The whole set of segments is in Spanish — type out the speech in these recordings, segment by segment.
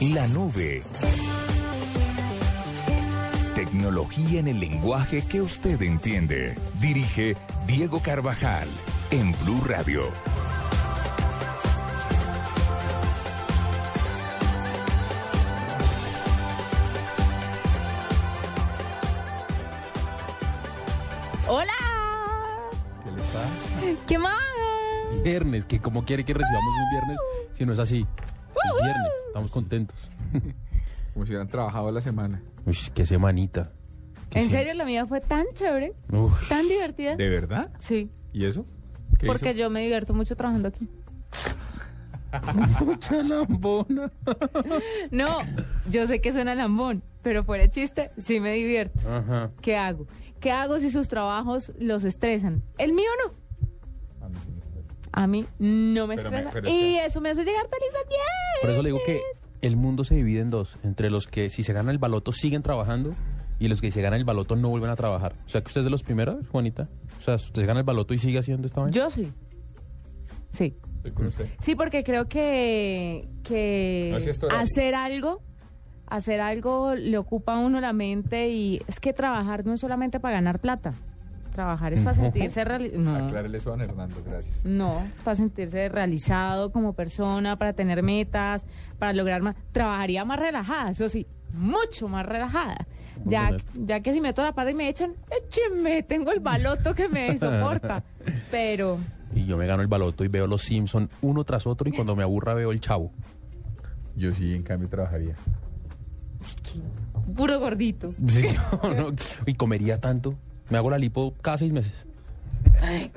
La nube. Tecnología en el lenguaje que usted entiende. Dirige Diego Carvajal en Blue Radio. ¡Hola! ¿Qué le pasa? ¿Qué más? Viernes, que como quiere que recibamos un viernes si no es así. Es viernes, estamos contentos. Como si hubieran trabajado la semana. Uy, qué semanita. Qué ¿En se- serio la mía fue tan chévere? Uf, ¿Tan divertida? ¿De verdad? Sí, ¿Y eso? ¿Qué porque hizo? yo me divierto mucho trabajando aquí. mucha lambona. No, yo sé que suena lambón, pero fuera de chiste, sí me divierto. Ajá. ¿Qué hago? ¿Qué hago si sus trabajos los estresan? El mío no. A mí no me Pero me- estresa. pero es y que- eso me hace llegar feliz a 10. Por eso le digo que el mundo se divide en dos. Entre los que si se gana el baloto siguen trabajando y los que si se gana el baloto no vuelven a trabajar. O sea que usted es de los primeros, Juanita. O sea, usted se gana el baloto y sigue haciendo esta vaina. Yo sí. Sí. Estoy con usted. Sí, porque creo que, que No, sí, esto era- hacer algo, hacer algo le ocupa a uno la mente y es que trabajar no es solamente para ganar plata. Trabajar es para sentirse realizado. No, Aclárele eso a Hernando, gracias. no, para sentirse realizado como persona, para tener metas, para lograr más. Trabajaría más relajada, eso sí, mucho más relajada. Ya, ya que si meto la pata y me echan, échenme, tengo el baloto que me soporta. Pero Y yo me gano el baloto y veo los Simpson uno tras otro y cuando me aburra veo el chavo. Yo sí, en cambio, trabajaría. puro gordito. Sí, yo no- y comería tanto. Me hago la lipo cada seis meses.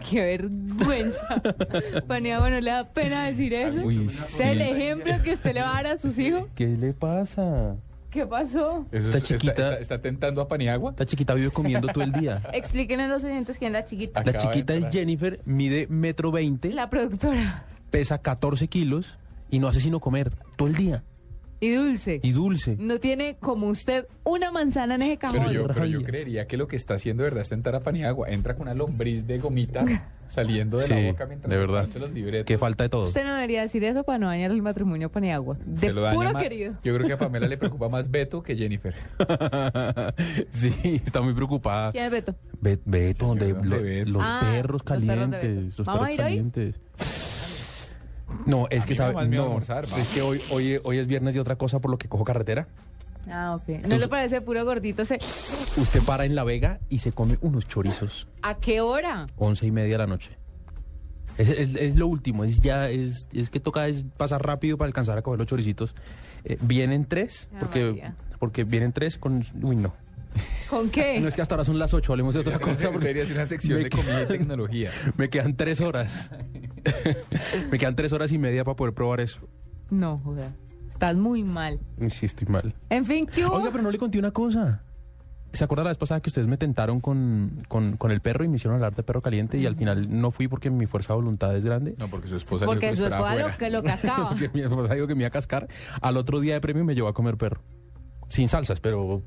Qué vergüenza. Paniagua, ¿no le da pena decir eso? Uy, ¿Es el sí. ejemplo que usted le va a dar a sus hijos? ¿Qué le pasa? ¿Qué pasó? Eso Esta es- chiquita- Está, está- está tentando a Paniagua? Esta chiquita vive comiendo todo el día. Explíquenle a los oyentes quién es la chiquita. La Acaba chiquita es. Jennifer, mide metro veinte, La productora. pesa 14 kilos y no hace sino comer todo el día. Y dulce. Y dulce. No tiene como usted una manzana en ese cajón. Pero yo, pero yo creería que lo que está haciendo de verdad es tentar a Paniagua. Entra con una lombriz de gomita saliendo de Sí, la boca mientras de verdad. los libretos. Qué falta de todo. Usted no debería decir eso para no dañar el matrimonio Paniagua. De Se lo daña puro más. querido. Yo creo que a Pamela le preocupa más Beto que Jennifer. sí, está muy preocupada. ¿Quién es Beto? Be- Beto, los Ah, perros los perros de calientes, los ¿Vamos perros a ir hoy? calientes. No, es A que sabe, no, almorzar, es que hoy, hoy, hoy es viernes de otra cosa por lo que cojo carretera. Ah, ok. ¿No Entonces- le parece puro gordito? Se... Usted para en La Vega y se come unos chorizos, ¿A qué hora? once y media de la noche. Es, es- es lo último, es ya, es, es que toca es pasar rápido para alcanzar a coger los choricitos. Eh, vienen tres, Ah, porque, María. porque vienen tres con... Uy, no. ¿Con qué? No es que hasta ahora son las ocho, hablemos de otra cosa. porque una sección me de comida y tecnología. Me quedan tres horas. me quedan tres horas y media para poder probar eso. No, joder. Estás muy mal. Sí, estoy mal. En fin, ¿qué hubo? Oiga, pero no le conté una cosa. ¿Se acuerda la vez pasada que ustedes me tentaron con, con, con el perro y me hicieron hablar de perro caliente y al final no fui porque mi fuerza de voluntad es grande? No, porque su esposa Porque dijo que su esperaba esposa lo, afuera. que lo cascaba. Porque mi esposa dijo que me iba a cascar. Al otro día de premio me llevó a comer perro. Sin salsas, pero...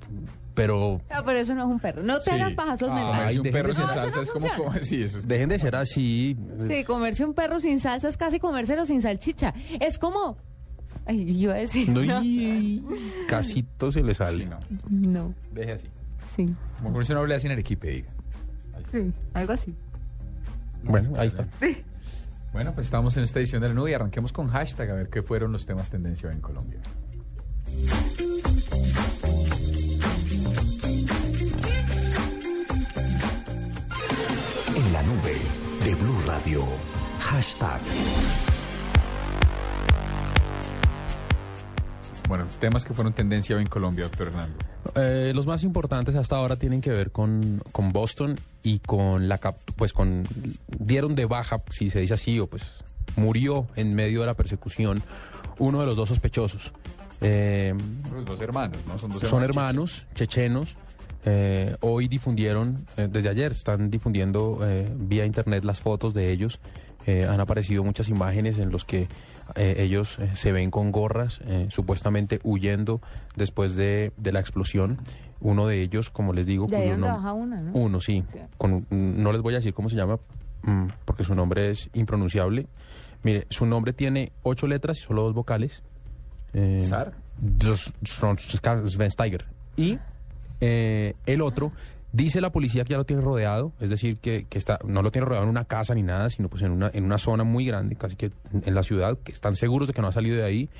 pero No, pero eso no es un perro. No te Sí. hagas pajazos Ah, mentales. un dejen perro de- sin No, eso salsa no es como, funciona. como- Sí, eso es... dejen de ser así. Sí, comerse un perro sin salsa es casi comérselo sin salchicha. Es como... Ay, iba a decir... No, No, y casito se le sale. Sí, no. no, Deje así. sí, Como por eso no hable así en Arequipe, diga. sí, algo así. Bueno, ahí está. Bueno, pues estamos en esta edición de la nube y arranquemos con hashtag a ver qué fueron los temas tendencia en Colombia. Radio. Hashtag. Bueno, temas que fueron tendencia hoy en Colombia, doctor Hernando. Eh, los más importantes hasta ahora tienen que ver con, con Boston y con la cap- pues con dieron de baja, si se dice así, o pues murió en medio de la persecución uno de los dos sospechosos. Eh, Los dos hermanos, ¿no? Son dos son hermanos chechenos. Eh, hoy difundieron, eh, desde ayer están difundiendo eh, vía internet las fotos de ellos. Eh, han aparecido muchas imágenes en los que eh, ellos eh, se ven con gorras, eh, supuestamente huyendo después de, de la explosión. Uno de ellos, como les digo, De cuyo donde nom- baja una, ¿no? uno, sí. Sí. Con, no les voy a decir cómo se llama, mm, porque su nombre es impronunciable. Mire, su nombre tiene ocho letras y solo dos vocales. Eh, ¿Sar? Dos- son- Sven Steiger. Y eh, el otro, dice la policía que ya lo tiene rodeado, es decir, que, que está, no lo tiene rodeado en una casa ni nada, sino pues en una, en una zona muy grande, casi que en la ciudad, que están seguros de que no ha salido de ahí.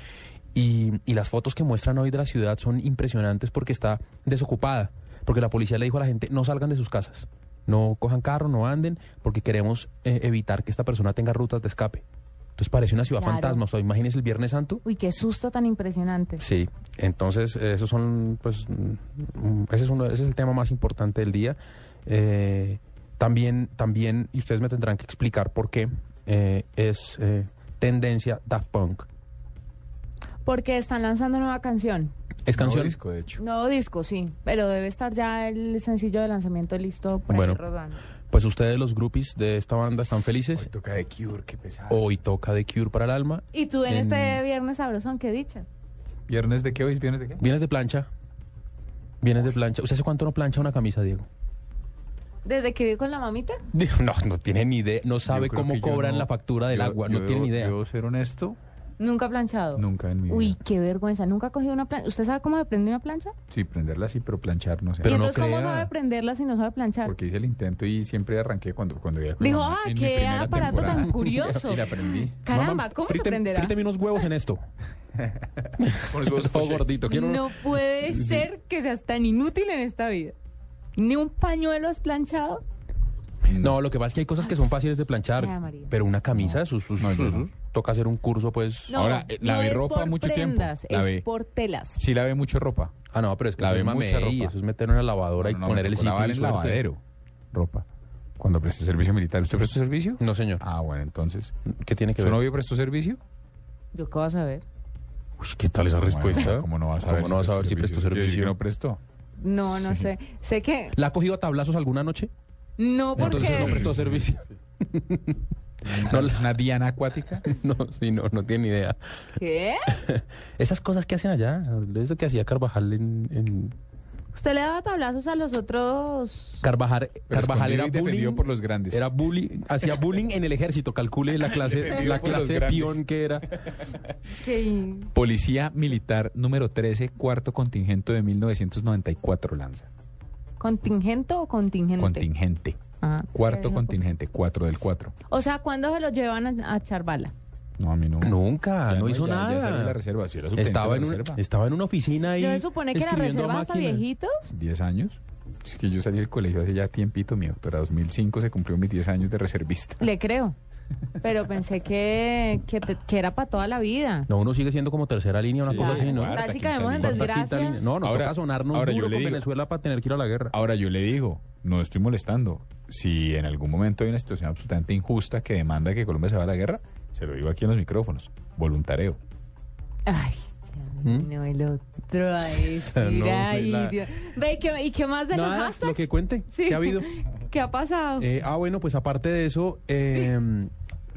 Y, y las fotos que muestran hoy de la ciudad son impresionantes porque está desocupada. Porque la policía le dijo a la gente, no salgan de sus casas, no cojan carro, no anden, porque queremos eh, evitar que esta persona tenga rutas de escape. Entonces parece una ciudad Claro. fantasma. O sea, imagínense el Viernes Santo. Uy, qué susto tan impresionante. Sí, entonces esos son, pues, mm, ese es, uno, ese es el tema más importante del día. Eh, también, también, y ustedes me tendrán que explicar por qué eh, es eh, tendencia Daft Punk. Porque están lanzando nueva canción. Es canción. Nuevo disco, de hecho. Nuevo disco, sí. Pero debe estar ya el sencillo de lanzamiento listo por ahí Bueno. rodando. Pues ustedes, los groupies de esta banda, están Hoy felices. toca de Cure, qué pesado. Hoy toca The Cure para el alma. Y tú en, En- este viernes sabrosón, qué dicha. ¿Viernes de qué hoy? ¿Viernes de qué? ¿Vienes de plancha? ¿Vienes de plancha? ¿Usted hace cuánto no plancha una camisa, Diego? ¿Desde que viví con la mamita? No, no tiene ni idea, no sabe cómo cobran no- la factura del yo- agua, no yo tiene ni idea. Debo ser honesto, Nunca planchado. nunca en mi vida. Uy, qué vergüenza. ¿Nunca ha cogido una plancha? ¿Usted sabe cómo se prende una plancha? Sí, prenderla sí, pero planchar no sé. Pero ¿Y no entonces cómo crea. sabe prenderla si no sabe planchar? Porque hice el intento y siempre arranqué cuando, cuando mi Dijo, ah, qué aparato tan curioso. Y la aprendí. Caramba, Mamá, ¿cómo se frite- prenderá? fríteme unos huevos en esto. Con los huevos Todo gordito. Quiero No puede ser que seas tan inútil en esta vida. ¿Ni un pañuelo has planchado? No, lo que pasa es que hay cosas que son fáciles de planchar, Ay, María. pero una camisa, sus, sus- No, yo sus- no. Toca hacer un curso, pues. No, Ahora, eh, no lavé es ropa por mucho tiempo. Lavé. es por telas. Sí lavé mucho ropa. Ah, no, pero es que Lavé eso es mucha ropa. eso es meterlo en la lavadora No, y poner el y en suerte. lavadero ropa. Cuando presté servicio militar. ¿Usted prestó servicio? No, señor. Ah, bueno, entonces. ¿Qué tiene que ¿Su ver? novio prestó servicio? ¿Yo qué vas a ver? Uy, ¿qué tal esa respuesta? Bueno, ¿Cómo no vas a ver? ¿Cómo no vas a ver si prestó servicio? que no prestó. No, no sé. Sé que ¿La ha cogido a tablazos alguna noche? no porque Entonces no prestó servicio. ¿No es una diana acuática? no, sí, no, no tiene ni idea. ¿Qué? Esas cosas que hacen allá, eso que hacía Carvajal en... en- Usted le daba tablazos a los otros. Carvajal, Carvajal era bullying. por los grandes. Era bullying, hacía bullying en el ejército, calcule la clase, la clase de peón que era. Policía Militar número 13, cuarto contingente de 1994 lanza. ¿Contingente o contingente? Contingente. Ah, Cuarto contingente, 4 del 4. O sea, ¿cuándo se lo llevan a, a echar bala? No, a mí no. Nunca, no hizo ya- Ya salió nada. la reserva. Sí, era subteniente Estaba en, la una, reserva. estaba en una oficina ahí. Yo se supone que la reserva hasta viejitos. 10 años. Es que yo salí del colegio hace ya tiempito, mi doctora. 2005 se cumplió mis 10 años de reservista. Le creo. Pero pensé que, que, te- que era para toda la vida. No, uno sigue siendo como tercera línea, una Sí, cosa así, ¿no? cuarta, Casi quinta caemos en línea. Cuarta, quinta desgracia. línea. No, nos Ahora- toca sonarnos ahora yo duro le con digo- Venezuela para tener que ir a la guerra. Ahora yo le digo, no estoy molestando. Si en algún momento hay una situación absolutamente injusta que demanda que Colombia se vaya a la guerra, se lo digo aquí en los micrófonos. Voluntareo. Ay, ya, ¿Mm? no, el otro a decir, No, ay, la- Dios. Ve, ¿qué- ¿y qué más de los Nada, hashtags? lo que cuente, Sí. ¿qué ha habido? ¿Qué ha pasado? Eh, ah, bueno, pues aparte de eso, eh,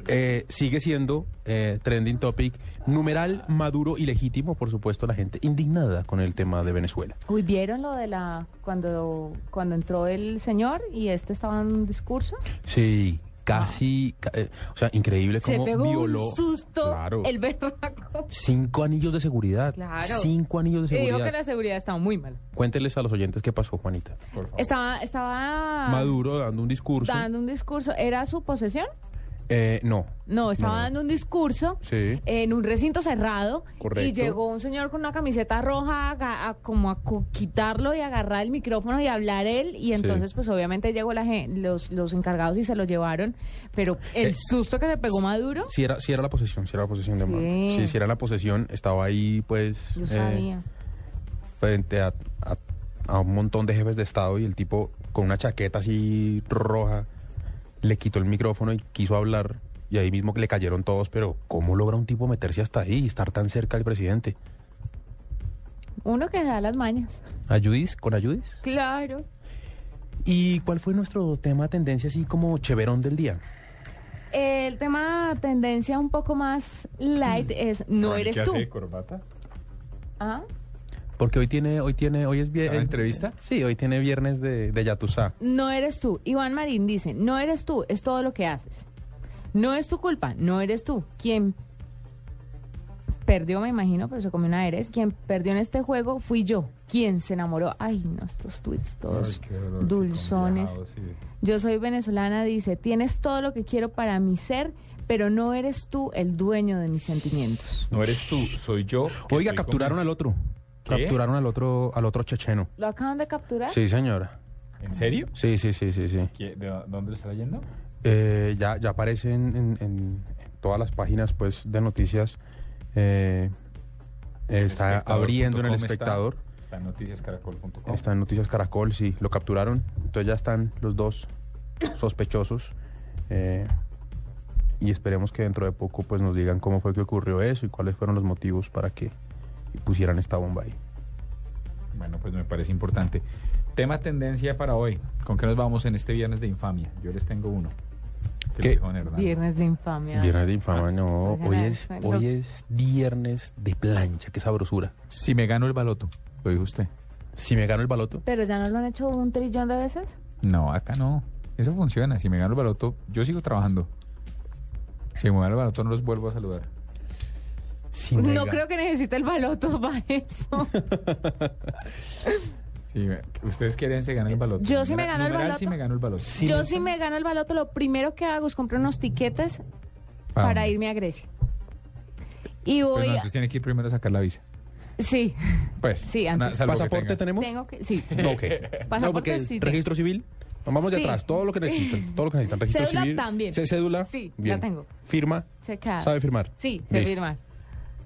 eh, sigue siendo eh, trending topic, numeral maduro y legítimo, por supuesto, la gente indignada con el tema de Venezuela. Uy, ¿vieron lo de la... cuando, cuando entró el señor y este estaba en un discurso? Sí, casi, ca- eh, o sea, increíble Se cómo pegó violó. un susto Claro. el berraco. Cinco anillos de seguridad. Claro. Cinco anillos de Y dijo seguridad. que la seguridad estaba muy mal. Cuénteles a los oyentes qué pasó, Juanita. Por favor. Estaba, estaba Maduro dando un discurso. dando un discurso. ¿Era su posesión? Eh, no. No, estaba No. dando un discurso Sí. en un recinto cerrado Correcto. y llegó un señor con una camiseta roja a, como a quitarlo y agarrar el micrófono y hablar él y entonces pues obviamente llegó la los, los encargados y se lo llevaron, pero el Eh, susto que se pegó Maduro, Sí era, sí era la posesión, sí era la posesión de Sí. Maduro. Sí, sí era la posesión. Estaba ahí, pues, yo eh, sabía. frente a, a- a un montón de jefes de Estado y el tipo con una chaqueta así roja le quitó el micrófono y quiso hablar y ahí mismo le cayeron todos, pero ¿cómo logra un tipo meterse hasta ahí y estar tan cerca del presidente? Uno que se da las mañas. ¿Ayudis? ¿Con ayudis? Claro. ¿Y cuál fue nuestro tema tendencia así como cheverón del día? El tema tendencia un poco más light es no eres ¿qué tú. hace de corbata? ¿Ah? Porque hoy tiene, hoy tiene, hoy es ¿Está viernes. en entrevista? Sí, hoy tiene viernes de, de Yatusá. No eres tú. Iván Marín dice, no eres tú, es todo lo que haces. No es tu culpa, no eres tú. Quien perdió, me imagino, pero se comió una eres. Quien perdió en este juego fui yo. Quien se enamoró. Ay, no, estos tweets todos Ay, dolor, dulzones. sí. Yo soy venezolana, dice, tienes todo lo que quiero para mi ser, pero no eres tú el dueño de mis sentimientos. No eres tú, soy yo. que Oiga, capturaron al otro. ¿Qué? Capturaron al otro, al otro checheno. ¿Lo acaban de capturar? Sí, señora. ¿En serio? Sí, sí, sí, sí, sí. ¿Qué- ¿De dónde lo está leyendo? Eh, ya, ya aparece en, en- en todas las páginas pues de noticias. eh, está Espectador abriendo en el com está- espectador. Está en noticiascaracol.com. Está en Noticias Caracol, sí, lo capturaron. Entonces ya están los dos sospechosos. eh, y esperemos que dentro de poco pues nos digan cómo fue que ocurrió eso y cuáles fueron los motivos para que pusieran esta bomba ahí. Bueno, pues me parece importante. Tema tendencia para hoy. ¿Con qué nos vamos en este viernes de infamia? Yo les tengo uno. ¿Qué? Viernes de infamia. Viernes de infama, no. Pues, Hoy es, hoy es viernes de plancha, qué sabrosura. Si me gano el baloto, lo dijo usted. Si me gano el baloto, Pero ya no lo han hecho un trillón de veces. No, acá no. Eso funciona. Si me gano el baloto, yo sigo trabajando. Si me gano el baloto, no los vuelvo a saludar. No creo que necesite el baloto para eso. Ustedes quieren se ganan el baloto. Yo sí me Numeral- gano el numeral baloto. si me gano el baloto. Yo si me gano el baloto, lo primero que hago es comprar unos tiquetes para dónde? irme a Grecia. Y Pero voy no, a... tiene que ir primero a sacar la visa. Sí, Pues. Sí, antes. ¿Pasaporte tenemos? tengo que... Sí. No, ok. Pasaporte no, porque sí registro civil. Vamos de Sí. atrás, todo lo que necesitan, todo lo que necesitan. Registro Cédula civil. también. Cédula. Sí, la tengo. Firma. Checada. ¿Sabe firmar? Sí, sé firmar.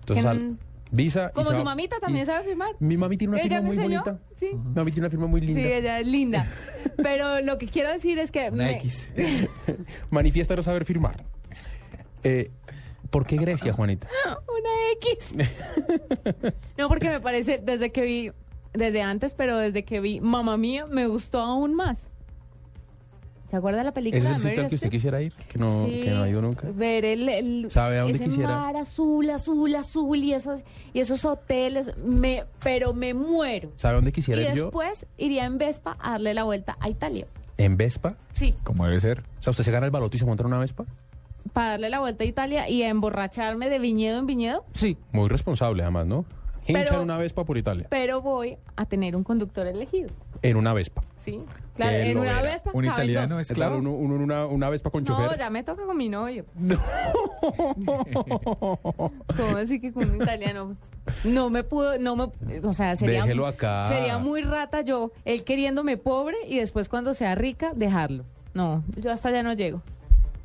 Entonces, al- visa. Como su va- mamita también y- sabe firmar. Mi mami tiene una Ella firma muy enseñó, bonita. sí. Mi mami tiene una firma muy linda. Sí, ella es linda. Pero lo que quiero decir es que... Una me- X. Manifiesta no saber firmar. Eh, ¿Por qué Grecia, Juanita? Una X. no, porque me parece, desde que vi, desde antes, pero desde que vi Mamá Mía, me gustó aún más. ¿Se acuerda de la película? ¿Ese es el sitio al que usted quisiera ir? Que no, Sí, que no ha ido nunca. Ver el, el- ¿Sabe a dónde ese quisiera? mar azul, azul, azul y esos, y esos hoteles, me, pero me muero. ¿Sabe dónde Y quisiera ir yo? después iría en Vespa a darle la vuelta a Italia. En Vespa. Sí, Como debe ser. O sea, usted se gana el baloto y se monta en una Vespa. para darle la vuelta a Italia y a emborracharme de viñedo en viñedo. Sí. Muy responsable, además, ¿no? Hincha Pero- en una Vespa por Italia. Pero voy a tener un conductor elegido. En una Vespa. Sí. Claro, en una verá. Vespa. Un italiano dos. es Claro, uno, uno en una, una Vespa con No, chofer. ya me toca con mi novio. ¿Cómo así que con un italiano? No me pudo, no me, o sea, sería, Déjelo acá. sería muy rata yo, él queriéndome pobre y después cuando sea rica, dejarlo. No, yo hasta ya no llego.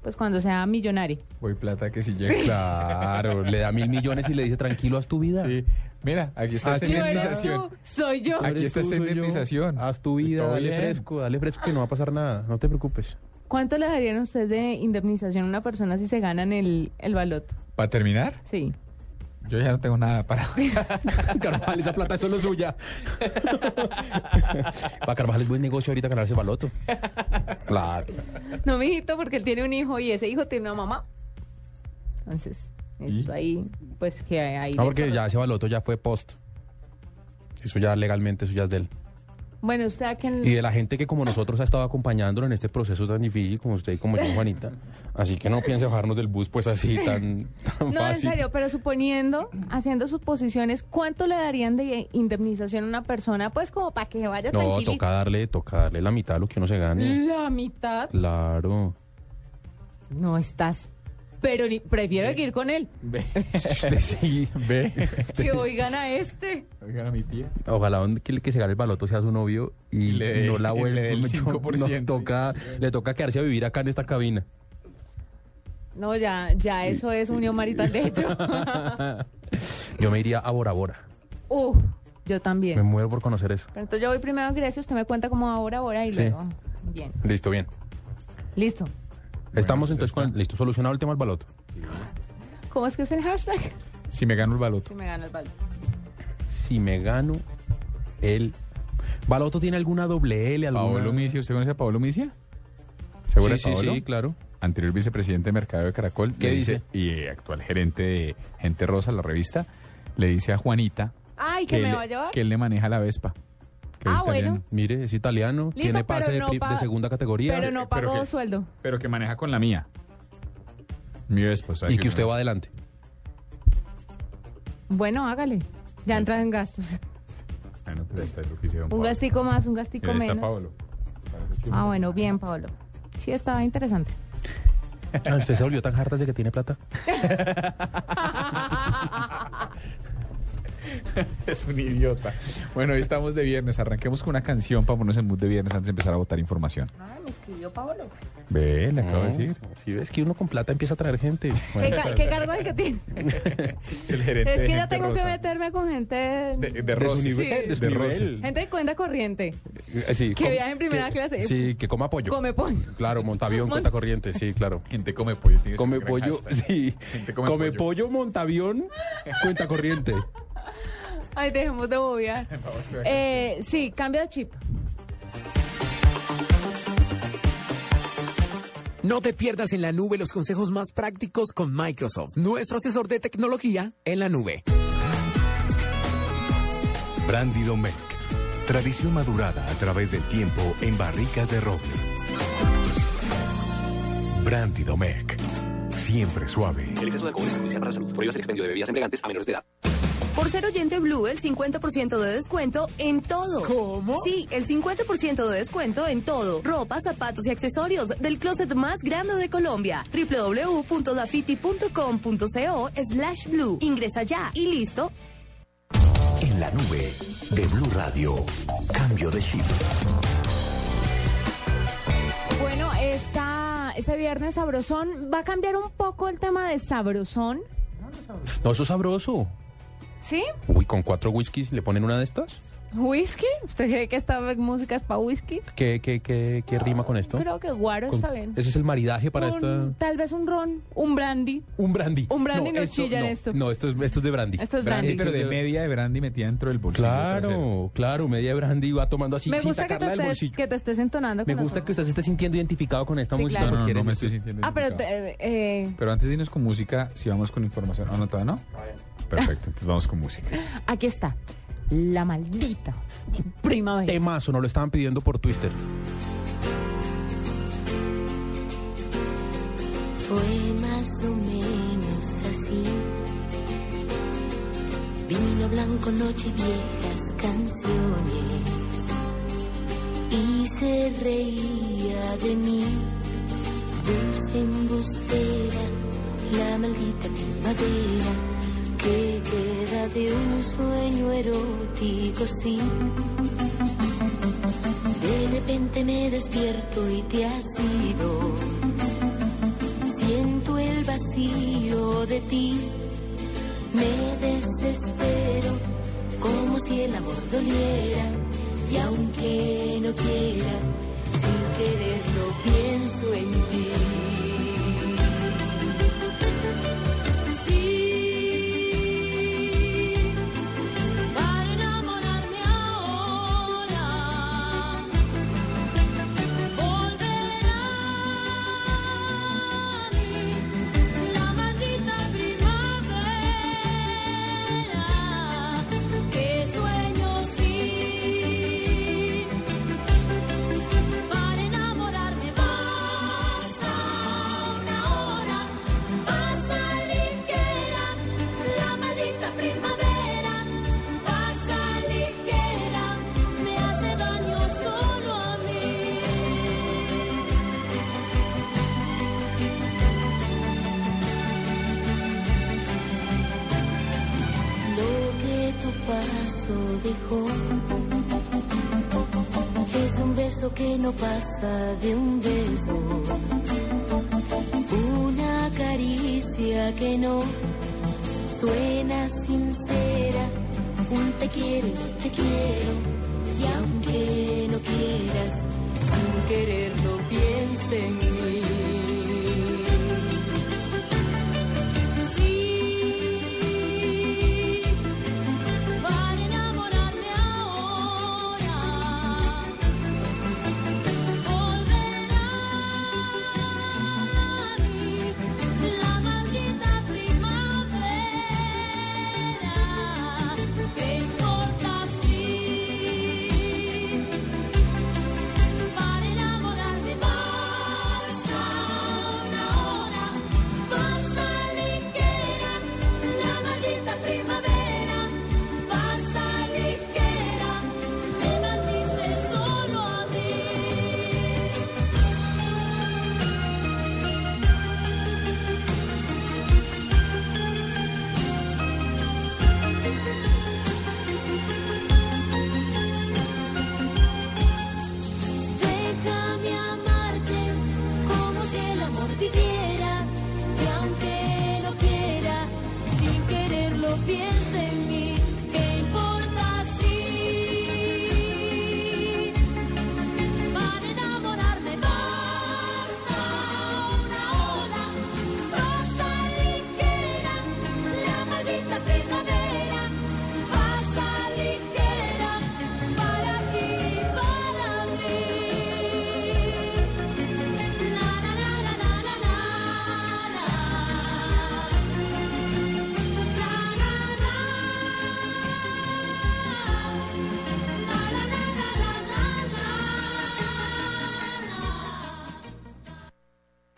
Pues cuando sea millonaria. Voy plata que si llega. Claro, le da mil millones y le dice tranquilo, haz tu vida. Sí. Mira, aquí está esta Aquí eres indemnización. soy yo. Aquí está esta indemnización. Haz tu vida, dale bien. fresco, dale fresco que no va a pasar nada. No te preocupes. ¿Cuánto le darían ustedes de indemnización a una persona si se ganan el, el baloto? ¿Para terminar? Sí. Yo ya no tengo nada para. Carvajal, esa plata es solo suya. Para Carvajal es buen negocio ahorita ganarse baloto. Claro. No, mijito, porque él tiene un hijo y ese hijo tiene una mamá. Entonces, eso ¿Y? ahí, pues que ahí. No, porque ya ese baloto ya fue post. Eso ya legalmente, eso ya es de él. Bueno, usted a quién. Y de la gente que como nosotros ha estado acompañándolo en este proceso tan difícil, como usted y como yo, Juanita. Así que no piense bajarnos del bus pues así tan, tan No, en serio, pero suponiendo, haciendo suposiciones, ¿cuánto le darían de indemnización a una persona? Pues como para que vaya No, toca darle, toca darle la mitad de lo que uno se gane. La mitad. Claro. No estás. Pero ni- prefiero ir con él. Ve. Usted sí. Ve. Que oigan a este. Oigan a mi tía. Ojalá que el que se gane el baloto sea su novio y, Y le no la vuelva. dé el 5%. Nos toca, le toca quedarse a vivir acá en esta cabina. No, ya, ya eso es unión marital de hecho. Yo me iría a Bora Bora. Uh, yo Me también. muero por conocer eso. Pero entonces yo voy primero a Grecia, usted me cuenta cómo ahora, ahora y Sí. luego. Bien. Listo, bien. Listo. Estamos entonces está. con... Listo, solucionado el tema del baloto. ¿Cómo es que es el hashtag? Si me gano el baloto. Si me gano el balón. Si me gano el... ¿Baloto tiene alguna doble L? Alguna... Paolo Micia, ¿usted conoce a Paolo Micia? ¿Seguro Sí, de sí, Paolo? sí, claro. Anterior vicepresidente de Mercado de Caracol. ¿Qué le dice? Y eh, actual gerente de Gente Rosa, la revista, le dice a Juanita Ay, ¿que me va a llevar? que él le maneja la Vespa. Que Ah, es italiano. bueno. Mire, es italiano, Listo, tiene pase pero de, no de segunda categoría Pero no pero pagó que- sueldo. Pero que maneja con la mía. Mi Vespa. o sea, y que usted va es- adelante. Bueno, hágale. Ya entra en gastos. Bueno, pues está el oficio de don Un Pablo. gastico más, un gastico está menos. Pablo. Ah, bueno, bien, Pablo. Sí, estaba interesante. Ah, ¿Usted se volvió tan hartas de que tiene plata? Es un idiota. Bueno, hoy estamos de viernes. Arranquemos con una canción para ponernos en mood de viernes antes de empezar a votar información. Ay, me escribió Pablo. Ve, le acabo de decir. Si ves que uno con plata empieza a traer gente. ¿Qué, ca- qué cargo es el que tiene? Es el gerente Es de que ya Gente tengo que Rosa. meterme con gente... De, de, De su nivel, de su de nivel. Rosy. Gente de cuenta corriente. Eh, sí, Que com- viaje en primera que- clase. Sí, que coma pollo. Come pollo. Claro, montavión, Mon- cuenta corriente, sí, claro. Gente come pollo. tiene que ser Come un gran pollo, hashtag. sí. Gente Come, come pollo. pollo. montavión, cuenta corriente. Ay, dejemos de bobear. Eh, sí, cambio de chip. No te pierdas en la nube los consejos más prácticos con Microsoft, nuestro asesor de tecnología en la nube. Brandy Domecq. Tradición madurada a través del tiempo en barricas de roble. Brandy Domecq. Siempre suave. El exceso de alcohol es perjudicial para la salud. Prohíbas el expendio de bebidas embriagantes a menores de edad. Por ser oyente Blue, el 50% de descuento en todo. ¿Cómo? Sí, el 50% de descuento en todo. Ropa, zapatos y accesorios del closet más grande de Colombia. www.dafiti.com.co slash blue. Ingresa ya y listo. En la nube de Blue Radio. Cambio de chip. Bueno, esta, este viernes sabrosón va a cambiar un poco el tema de sabrosón. No, eso es sabroso. ¿Sí? Uy, con cuatro whiskies le ponen una de estas. ¿Whisky? ¿Usted cree que esta música es para whisky? ¿Qué, qué, qué, qué rima con esto? Creo que guaro Con- está bien. Ese es el maridaje para Un- esta... Tal vez un ron, un brandy. Un brandy. Un brandy no chilla en no, esto. No, esto es, esto es de brandy. Esto es Brandy, brandy. pero de media de brandy metida dentro del bolsillo. trasero. Claro, claro, media de brandy va tomando así Me sin gusta que te, sacarla del estés, bolsillo. que te estés entonando Me con gusta que usted se esté sintiendo identificado con esta Sí, música claro. No, no, no me esto. estoy sintiendo Ah, pero te- eh, Pero antes de irnos con música, si vamos con información. ¿Ah, no, todavía no? Perfecto, entonces vamos con música. aquí está. La maldita primavera. Temazo, no lo estaban pidiendo por Twister. Fue más o menos así. Vino blanco, noche, viejas canciones. Y se reía de mí. Dulce embustera, la maldita primavera. Que queda de un sueño erótico, sí. De repente me despierto y te has ido. Siento el vacío de ti, me desespero como si el amor doliera y aunque no quiera, sin quererlo pienso en ti.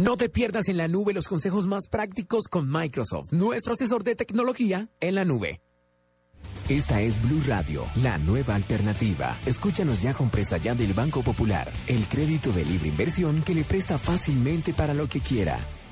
No te pierdas en la nube los consejos más prácticos con Microsoft, nuestro asesor de tecnología en la nube. Esta es Blue Radio, la nueva alternativa. Escúchanos ya con Presta Ya del Banco Popular, el crédito de libre inversión que le presta fácilmente para lo que quiera.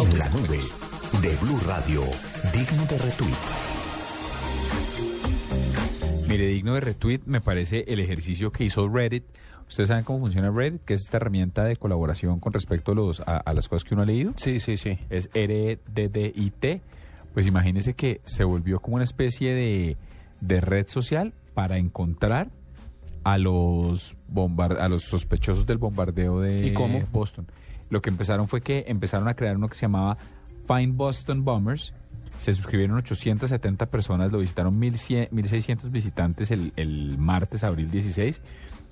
En la nube de Blue Radio, digno de retweet. Mire, digno de retweet me parece el ejercicio que hizo Reddit. ¿Ustedes saben cómo funciona Reddit? Que es esta herramienta de colaboración con respecto a, los, a, a las cosas que uno ha leído. Sí, sí, sí. Es R-E-D-D-I-T. Pues imagínense que se volvió como una especie de, de red social para encontrar a los bombar a los sospechosos del bombardeo de ¿Y cómo? Boston. Lo que empezaron fue que empezaron a crear uno que se llamaba Find Boston Bombers. Se suscribieron 870 personas, lo visitaron 1100 1.600 visitantes el, el martes, abril 16.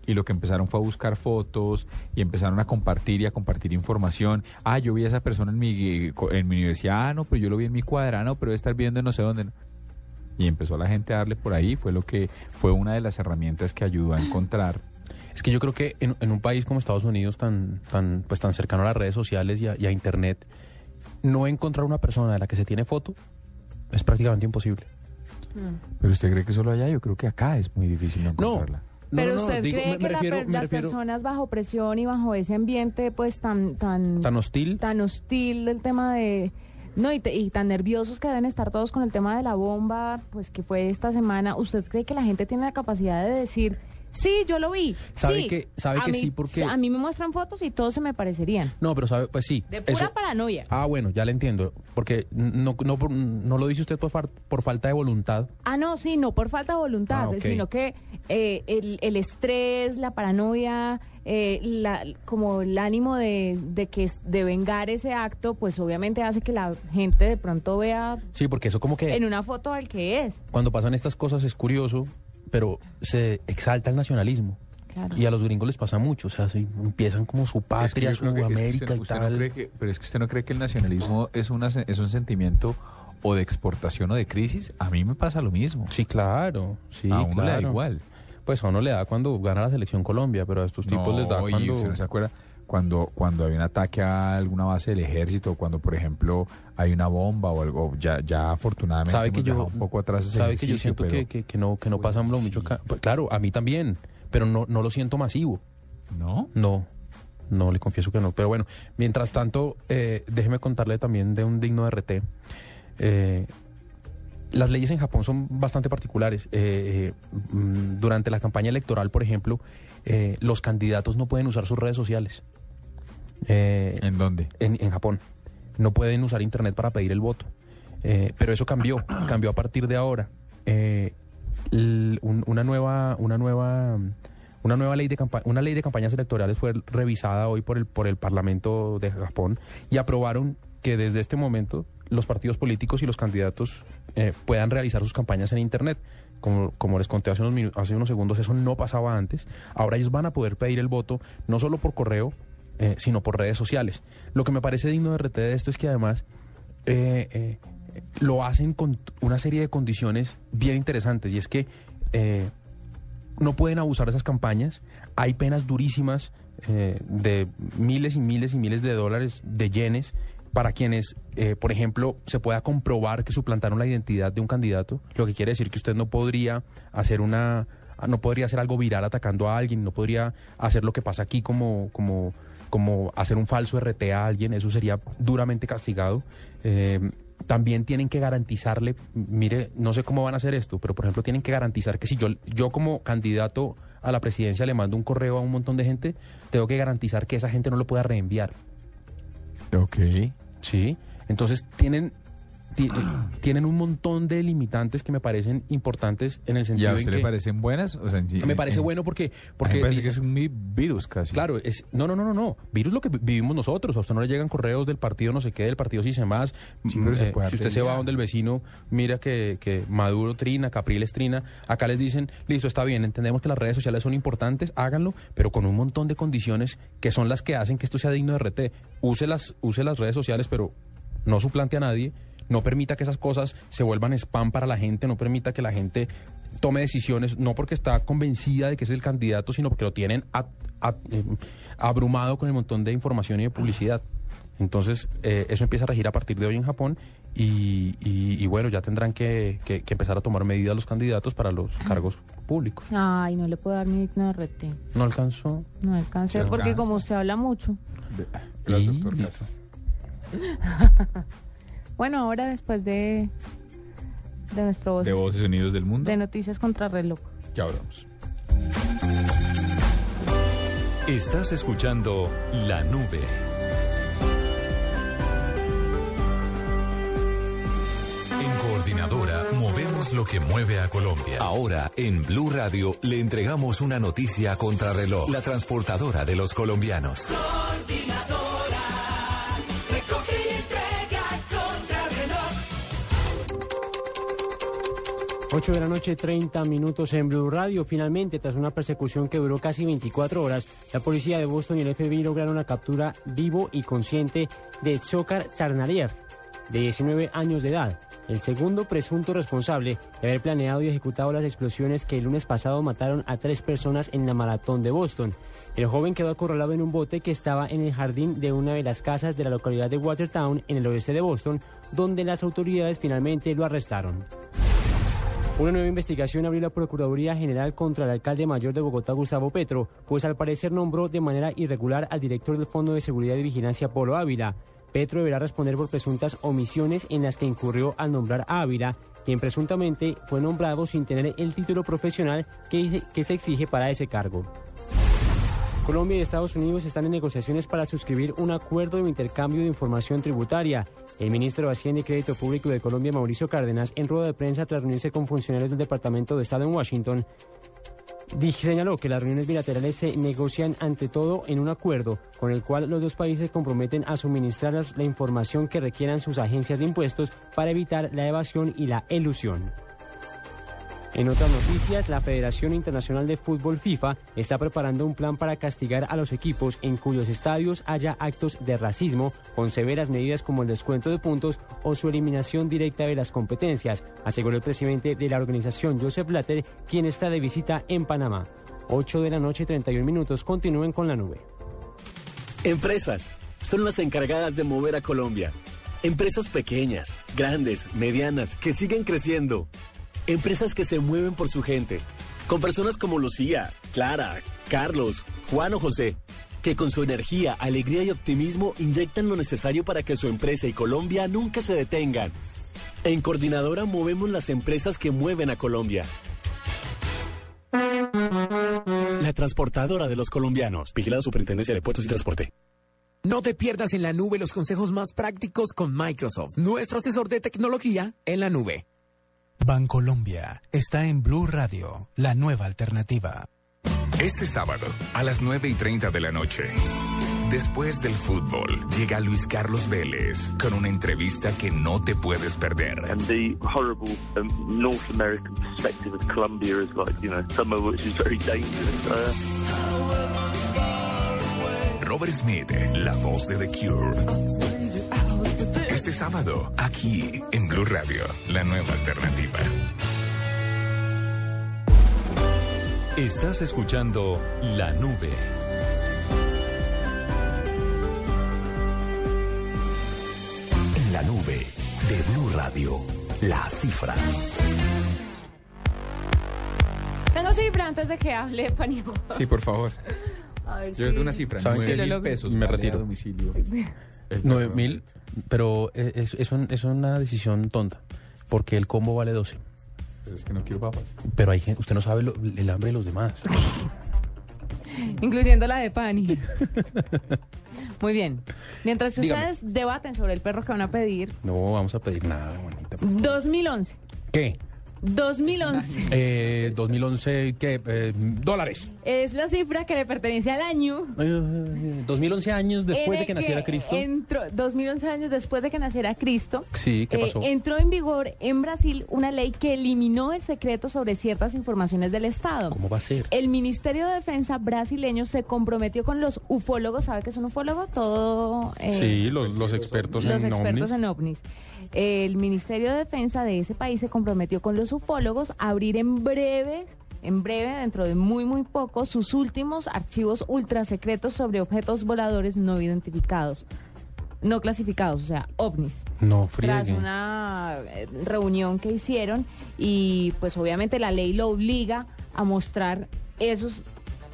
Y lo que empezaron fue a buscar fotos y empezaron a compartir y a compartir información. Ah, yo vi a esa persona en mi, en mi universidad, ah, no, pero yo lo vi en mi cuadrano, pero debe estar viendo en no sé dónde. Y empezó la gente a darle por ahí. Fue lo que fue una de las herramientas que ayudó a encontrar Es que yo creo que en, en un país como Estados Unidos, tan, tan, pues, tan cercano a las redes sociales y a, y a Internet, no encontrar una persona de la que se tiene foto es prácticamente imposible. Pero usted cree que solo allá, yo creo que acá es muy difícil no encontrarla. No, Pero no, no, usted digo, cree me- que me refiero- las refiero- personas bajo presión y bajo ese ambiente pues tan tan Tan hostil. tan hostil del tema de no y, te- y tan nerviosos que deben estar todos con el tema de la bomba pues que fue esta semana, ¿usted cree que la gente tiene la capacidad de decir sí, yo lo vi? ¿Sabe sí, que- sabe a que mí- sí, porque- a mí me muestran fotos y todos se me parecerían. No, pero sabe, pues sí. De pura eso- paranoia. Ah, bueno, ya le entiendo. Porque no, no, por- no lo dice usted por, far- por falta de voluntad. Ah, no, sí, no por falta de voluntad, Ah, sino que eh, el, el estrés, la paranoia, eh, la, como el ánimo de, de que de vengar ese acto, pues obviamente hace que la gente de pronto vea Sí, porque eso como que en una foto al que es. cuando pasan estas cosas es curioso, pero se exalta el nacionalismo. Claro. Y a los gringos les pasa mucho, o sea, se empiezan como su Es que patria, su es que América usted- y usted no tal. cree que- pero es que usted no cree que el nacionalismo es, una, se- es un sentimiento o de exportación o de crisis. A mí me pasa lo mismo. Sí, claro, sí, A uno le da igual. Pues a uno le da cuando gana la selección Colombia, pero a estos tipos No, les da y cuando... usted no se acuerda cuando cuando hay un ataque a alguna base del ejército, cuando por ejemplo hay una bomba o algo, ya ya afortunadamente sabe que yo un poco atrás ese sabe que yo siento pero- que, que, que no que no pasa lo mucho acá. Pues, claro a mí también pero no no lo siento masivo no no no le confieso que no pero bueno mientras tanto eh, déjeme contarle también de un digno de RT Eh, las leyes en Japón son bastante particulares. Eh, eh, mm, durante la campaña electoral, por ejemplo, eh, los candidatos no pueden usar sus redes sociales. Eh, ¿En dónde? En, en Japón. No pueden usar Internet para pedir el voto. Eh, pero eso cambió, cambió a partir de ahora. Eh, l- un- una nueva, una nueva, una nueva ley de campa- una ley de campañas electorales fue revisada hoy por el por el Parlamento de Japón y aprobaron que desde este momento los partidos políticos y los candidatos eh, puedan realizar sus campañas en Internet. Como, como les conté hace unos, hace unos segundos, eso no pasaba antes. Ahora ellos van a poder pedir el voto no solo por correo, eh, sino por redes sociales. Lo que me parece digno de RT de esto es que además eh, eh, lo hacen con una serie de condiciones bien interesantes y es que no pueden abusar de esas campañas, hay penas durísimas de miles y miles y miles de dólares, de yenes, para quienes, por ejemplo, se pueda comprobar que suplantaron la identidad de un candidato, lo que quiere decir que usted no podría hacer una, no podría hacer algo viral atacando a alguien, no podría hacer lo que pasa aquí como, como, como hacer un falso RT a alguien, eso sería duramente castigado. Eh, también tienen que garantizarle, mire, no sé cómo van a hacer esto, pero por ejemplo tienen que garantizar que si yo, yo como candidato a la presidencia le mando un correo a un montón de gente, tengo que garantizar que esa gente no lo pueda reenviar. Ok. Sí. Entonces tienen ti- tienen un montón de limitantes que me parecen importantes en el ¿Y sentido a en usted que le parecen buenas? O sea, en- me parece en- bueno porque a porque me parece dice- que es un virus casi. Claro, es no, no, no, no, no. Virus lo que vi- vivimos nosotros. A usted no le llegan correos del partido no sé qué, del partido si se más. Sí, pero se puede si usted se va donde el vecino mira que, que Maduro trina, Capriles trina, acá les dicen, listo, está bien, entendemos que las redes sociales son importantes, háganlo, pero con un montón de condiciones que son las que hacen que esto sea digno de RT. Use las, use las redes sociales, pero no suplante a nadie. No permita que esas cosas se vuelvan spam para la gente, no permita que la gente tome decisiones, no porque está convencida de que es el candidato, sino porque lo tienen a- a- eh, abrumado con el montón de información y de publicidad. Entonces, eh, eso empieza a regir a partir de hoy en Japón y, y- y bueno, ya tendrán que, que- que empezar a tomar medidas los candidatos para los cargos públicos. Ay, no le puedo dar ni digno de RT. No alcanzó. No alcancé porque alcanza. como usted habla mucho. Gracias, Y- doctor Casas. Bueno, ahora después de, de nuestro voz De voces unidos del mundo. de noticias contra reloj. Ya hablamos. Estás escuchando La Nube. En Coordinadora movemos lo que mueve a Colombia. Ahora en Blue Radio le entregamos una noticia a contrarreloj. La transportadora de los colombianos. Coordinadora, 8 de la noche, 30 minutos en Blue Radio. Finalmente, tras una persecución que duró casi 24 horas, la policía de Boston y el FBI lograron la captura vivo y consciente de Zokar Tsarnaev, de 19 años de edad, el segundo presunto responsable de haber planeado y ejecutado las explosiones que el lunes pasado mataron a tres personas en la maratón de Boston. El joven quedó acorralado en un bote que estaba en el jardín de una de las casas de la localidad de Watertown, en el oeste de Boston, donde las autoridades finalmente lo arrestaron. Una nueva investigación abrió la Procuraduría General contra el alcalde mayor de Bogotá, Gustavo Petro, pues al parecer nombró de manera irregular al director del Fondo de Seguridad y Vigilancia, Polo Ávila. Petro deberá responder por presuntas omisiones en las que incurrió al nombrar a Ávila, quien presuntamente fue nombrado sin tener el título profesional que, que se exige para ese cargo. Colombia y Estados Unidos están en negociaciones para suscribir un acuerdo de intercambio de información tributaria. El ministro de Hacienda y Crédito Público de Colombia, Mauricio Cárdenas, en rueda de prensa tras reunirse con funcionarios del Departamento de Estado en Washington, señaló que las reuniones bilaterales se negocian ante todo en un acuerdo con el cual los dos países comprometen a suministrar las- la información que requieran sus agencias de impuestos para evitar la evasión y la elusión. En otras noticias, la Federación Internacional de Fútbol FIFA está preparando un plan para castigar a los equipos en cuyos estadios haya actos de racismo, con severas medidas como el descuento de puntos o su eliminación directa de las competencias, aseguró el presidente de la organización, Joseph Blatter, quien está de visita en Panamá. 8 de la noche, 31 minutos. Continúen con la nube. Empresas son las encargadas de mover a Colombia. Empresas pequeñas, grandes, medianas, que siguen creciendo. Empresas que se mueven por su gente. Con personas como Lucía, Clara, Carlos, Juan o José, que con su energía, alegría y optimismo inyectan lo necesario para que su empresa y Colombia nunca se detengan. En Coordinadora movemos las empresas que mueven a Colombia. La transportadora de los colombianos. Vigilada Superintendencia de Puertos y Transporte. No te pierdas en la nube los consejos más prácticos con Microsoft, nuestro asesor de tecnología en la nube. Bancolombia está en Blue Radio, la nueva alternativa. Este sábado, a las 9 y 30 de la noche, después del fútbol, llega Luis Carlos Vélez con una entrevista que no te puedes perder. and the horrible um, North American perspective of Colombia is like, you know, somewhere which is very dangerous. Uh, Robert Smith, la voz de The Cure. Este sábado, aquí en Blue Radio, la nueva alternativa. Estás escuchando La Nube. En la nube de Blue Radio, la cifra. Tengo cifra antes de que hable Paniagua. Sí, por favor. A ver Yo si- tengo una cifra, ¿Saben nueve qué? mil pesos. Me retiro. a domicilio. Nueve mil, pero eh, es, es, un- es una decisión tonta, porque el combo vale 12. Pero es que no quiero papas. Pero hay gente, usted no sabe lo- el hambre de los demás. Incluyendo la de Pani. Muy bien. Mientras que Dígame. ustedes debaten sobre el perro que van a pedir, No vamos a pedir nada, Juanita. 2011. ¿Qué? 2011 Eh, 2011, ¿qué? Eh, dólares. es la cifra que le pertenece al año. Eh, 2011 años después de que naciera Cristo. Entró, 2011 años después de que naciera Cristo. Sí, ¿qué eh, pasó? entró en vigor en Brasil una ley que eliminó el secreto sobre ciertas informaciones del Estado. ¿Cómo va a ser? El Ministerio de Defensa brasileño se comprometió con los ufólogos. ¿Sabe qué es un ufólogo? Todo. eh, sí, los, los expertos los en expertos ovnis. en ovnis. El Ministerio de Defensa de ese país se comprometió con los ufólogos a abrir en breve, en breve, dentro de muy muy poco, sus últimos archivos ultra secretos sobre objetos voladores no identificados, no clasificados, o sea, ovnis. No, Tras friegue. una eh, reunión que hicieron y pues obviamente la ley lo obliga a mostrar esos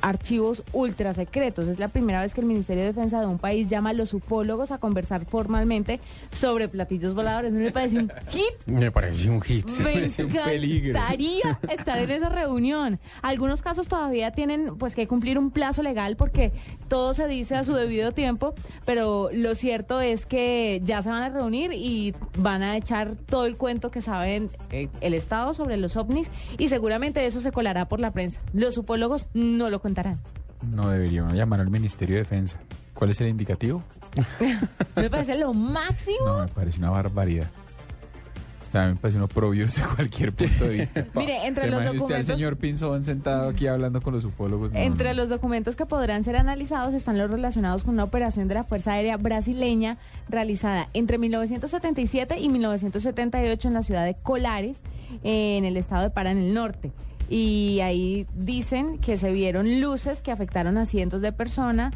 archivos ultra secretos. Es la primera vez que el Ministerio de Defensa de un país llama a los ufólogos a conversar formalmente sobre platillos voladores. ¿No le parece un hit? Me parece un hit. Me parece un peligro. encantaría estar en esa reunión. Algunos casos todavía tienen pues que cumplir un plazo legal porque todo se dice a su debido tiempo, pero lo cierto es que ya se van a reunir y van a echar todo el cuento que saben eh, el Estado sobre los ovnis y seguramente eso se colará por la prensa. Los ufólogos no lo contarán. No deberíamos llamar al Ministerio de Defensa. ¿Cuál es el indicativo? Me parece lo máximo. No, me parece una barbaridad. Me parece uno propio desde cualquier punto de vista. Mire, entre ¿Se los imagina usted al documentos- señor Pinzón sentado aquí hablando con los ufólogos? No, Entre no. los documentos que podrán ser analizados están los relacionados con una operación de la Fuerza Aérea brasileña realizada entre 1977 y 1978 en la ciudad de Colares, eh, en el estado de Pará, en el norte. Y ahí dicen que se vieron luces que afectaron a cientos de personas,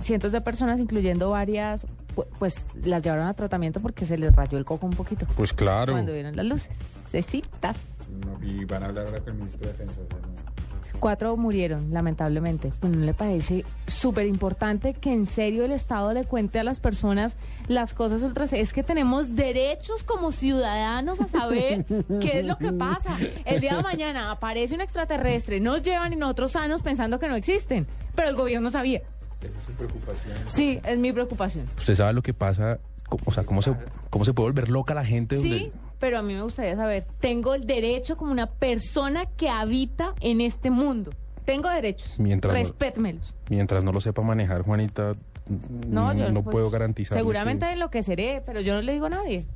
cientos de personas, incluyendo varias, pu- pues las llevaron a tratamiento porque se les rayó el coco un poquito. Pues claro. Cuando vieron las luces. Cecitas. No, y van a hablar ahora con el Ministro de Defensa. o sea, no. Cuatro murieron, lamentablemente. Pues no le parece súper importante que en serio el Estado le cuente a las personas las cosas ultras. Es que tenemos derechos como ciudadanos a saber qué es lo que pasa. El día de mañana aparece un extraterrestre, nos llevan y nosotros sanos pensando que no existen. Pero el gobierno sabía. Esa es su preocupación. Sí, es mi preocupación. ¿Usted sabe lo que pasa? O sea, ¿cómo se, cómo se puede volver loca la gente? Sí, donde- pero a mí me gustaría saber, tengo el derecho como una persona que habita en este mundo. Tengo derechos. Mientras no- Respétmelos. Mientras no lo sepa manejar, Juanita, No, no, yo no pues, puedo garantizar. Seguramente enloqueceré, pero yo no le digo a nadie.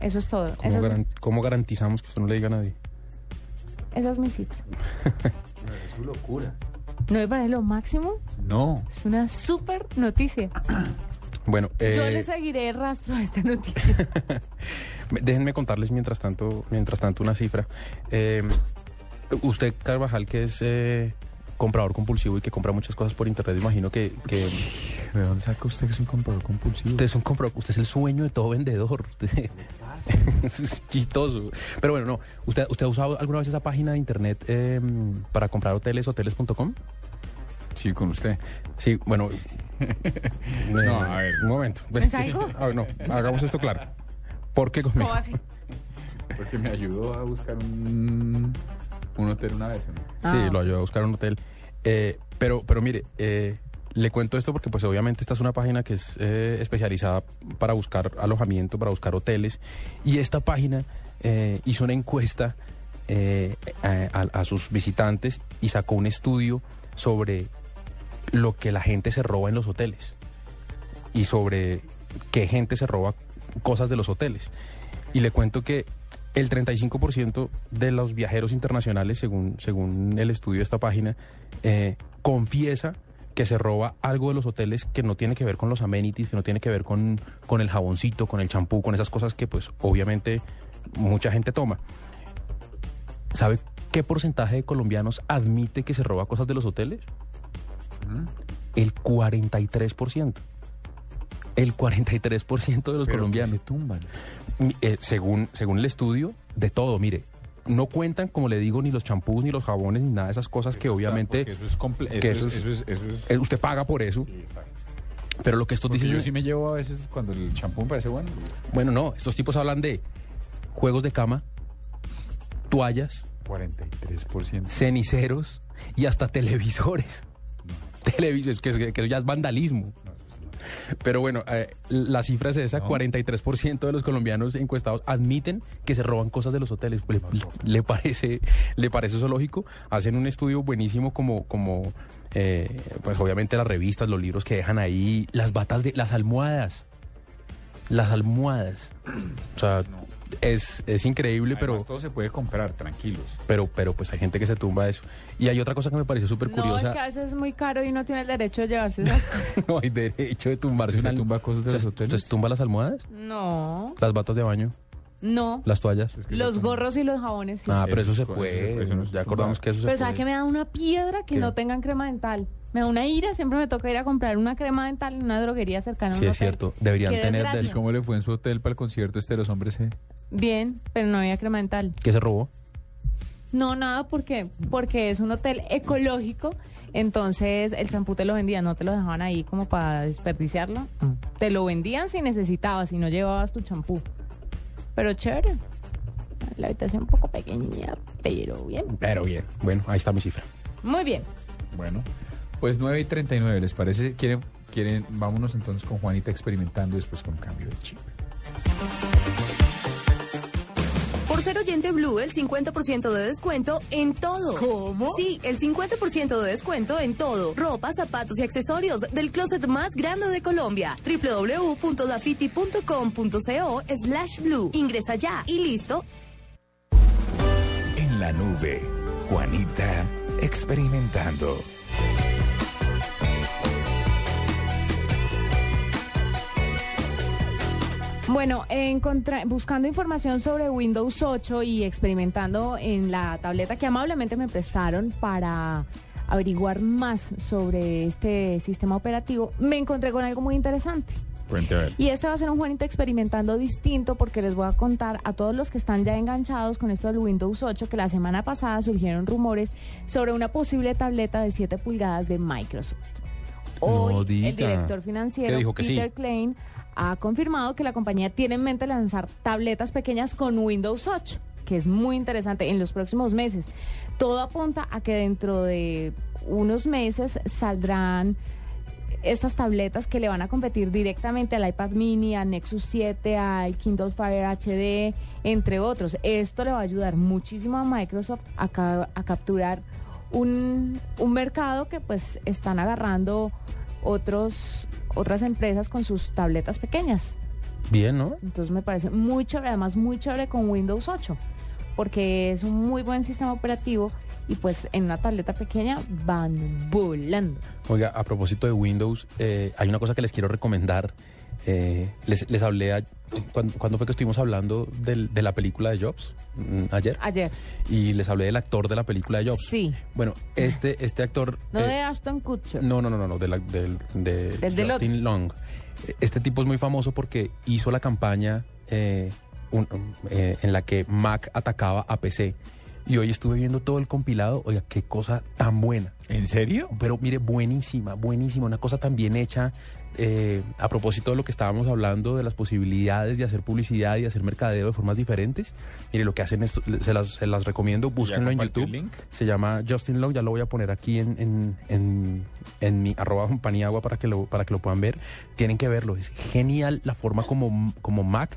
Eso es todo. ¿Cómo, garan- es, cómo garantizamos que usted no le diga a nadie? esa es mi cita. Es su locura. ¿No me parece lo máximo? No. Es una súper noticia. Bueno, eh, Yo le seguiré el rastro a esta noticia. déjenme contarles mientras tanto, mientras tanto una cifra. Eh, usted, Carvajal, que es eh, comprador compulsivo y que compra muchas cosas por internet, imagino que... que ¿De dónde saca usted que es un comprador compulsivo? Usted es un comprador, usted es el sueño de todo vendedor. Es chistoso. Pero bueno, no. ¿Usted, ¿Usted ha usado alguna vez esa página de internet eh, para comprar hoteles, hoteles.com? Sí, con usted. Sí, bueno. No, a ver. Un momento. A ver, no, hagamos esto claro. ¿Por qué conmigo? ¿Cómo así? Porque me ayudó a buscar un, un hotel una vez. ¿no? Sí, Ah. lo ayudó a buscar un hotel. Eh, pero, pero mire, eh, le cuento esto porque pues obviamente esta es una página que es eh, especializada para buscar alojamiento, para buscar hoteles. Y esta página eh, hizo una encuesta eh, a, a- a sus visitantes y sacó un estudio sobre lo que la gente se roba en los hoteles y sobre qué gente se roba cosas de los hoteles. Y le cuento que el 35% de los viajeros internacionales, según, según el estudio de esta página, eh, confiesa que se roba algo de los hoteles que no tiene que ver con los amenities, que no tiene que ver con, con el jaboncito, con el champú, con esas cosas que pues obviamente mucha gente toma. ¿Sabe qué porcentaje de colombianos admite que se roba cosas de los hoteles? El 43%. El 43% de los Pero colombianos. se tumban. Eh, según, según el estudio, de todo, mire. No cuentan, como le digo, ni los champús, ni los jabones, ni nada de esas cosas que obviamente... usted paga por eso. Pero lo que estos dicen... yo sí me llevo a veces cuando el champú me parece bueno. Bueno, no, estos tipos hablan de juegos de cama, toallas, 43%. ceniceros y hasta televisores. Televisores, que, que eso ya es vandalismo. Pero bueno, eh, la cifra es esa, 43% de los colombianos encuestados admiten que se roban cosas de los hoteles. ¿Le, le parece, ¿Le parece eso lógico? Hacen un estudio buenísimo como... como eh, pues obviamente las revistas, los libros que dejan ahí, las batas de las almohadas. Las almohadas. O sea, es, es increíble, pero todo se puede comprar, tranquilos. pero pero pues hay gente que se tumba eso. Y hay otra cosa que me pareció súper No, es curiosa. que a veces es muy caro y no tiene el derecho de llevarse esas cosas. no hay derecho de tumbarse ¿Se una tumba cosas de los hoteles? ¿Se tumba las almohadas? No, ¿Las batas de baño? no. ¿Las toallas? Los gorros y los jabones. sí. Ah, pero eso se puede. eso ya acordamos que eso se Pero puede. ¿sabes que me da una piedra que ¿Qué? no tengan crema dental? Me da una ira, siempre me toca ir a comprar una crema dental en una droguería cercana a un Sí, es hotel. cierto. Deberían tener del... ¿Cómo le fue en su hotel para el concierto este de los hombres? eh? Bien, pero no había crema dental. ¿Qué se robó? No, nada, porque porque es un hotel ecológico, entonces el champú te lo vendían, no te lo dejaban ahí como para desperdiciarlo. Te lo vendían si necesitabas, si no llevabas tu champú. Pero chévere. La habitación un poco pequeña, pero bien. Pero bien. Bueno, ahí está mi cifra. Muy bien. Bueno, pues 9 y 39, ¿les parece? ¿Quieren, quieren, vámonos entonces con Juanita experimentando y después con cambio de chip. Ser oyente Blue, el 50% de descuento en todo. ¿Cómo? Sí, el 50% de descuento en todo. Ropa, zapatos y accesorios del closet más grande de Colombia. www.dafiti.com.co slash blue. Ingresa ya y listo. En la nube, Juanita experimentando. Bueno, encontré- buscando información sobre Windows 8 y experimentando en la tableta que amablemente me prestaron para averiguar más sobre este sistema operativo, me encontré con algo muy interesante. Cuente a ver. Y este va a ser un Juanito experimentando distinto porque les voy a contar a todos los que están ya enganchados con esto del Windows 8 que la semana pasada surgieron rumores sobre una posible tableta de 7 pulgadas de Microsoft. Hoy No el director financiero sí. Peter Klein ha confirmado que la compañía tiene en mente lanzar tabletas pequeñas con Windows 8, que es muy interesante en los próximos meses. Todo apunta a que dentro de unos meses saldrán estas tabletas que le van a competir directamente al iPad mini, al Nexus 7, al Kindle Fire HD, entre otros. Esto le va a ayudar muchísimo a Microsoft a, a capturar un, un mercado que pues están agarrando otros, otras empresas con sus tabletas pequeñas. Bien, ¿no? Entonces me parece muy chévere, además muy chévere con Windows 8, porque es un muy buen sistema operativo y pues en una tableta pequeña van volando. Oiga, a propósito de Windows, eh, hay una cosa que les quiero recomendar. Eh, les, les hablé a- cuando, cuando fue que estuvimos hablando del- de la película de Jobs Mm, ayer Ayer. y les hablé del actor de la película de Jobs. Sí. Bueno, este este actor No eh, de Ashton Kutcher. no no no no no de la- de Del del Justin Long. Este tipo es muy famoso porque hizo la campaña eh, un- eh, en la que Mac atacaba a PC. Y hoy estuve viendo todo el compilado. Oiga, qué cosa tan buena. ¿En serio? Pero mire, buenísima, buenísima. Una cosa tan bien hecha. Eh, a propósito de lo que estábamos hablando, de las posibilidades de hacer publicidad y hacer mercadeo de formas diferentes. Mire, lo que hacen esto, se las, se las recomiendo, búsquenlo en YouTube. link? Se llama Justin Long, ya lo voy a poner aquí en, en, en, en mi arroba paniagua para que lo para que lo puedan ver. Tienen que verlo, es genial la forma como, como Mac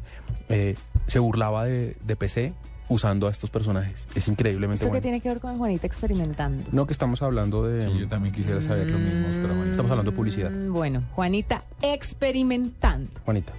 eh, se burlaba de, de PC usando a estos personajes. Es increíblemente ¿Esto qué bueno. tiene que ver con el Juanito experimentando? No, que estamos hablando de... Sí, yo también quisiera saber lo mismo, pero bueno. Estamos hablando de publicidad. Mm, Bueno, Juanita experimentando. Juanita.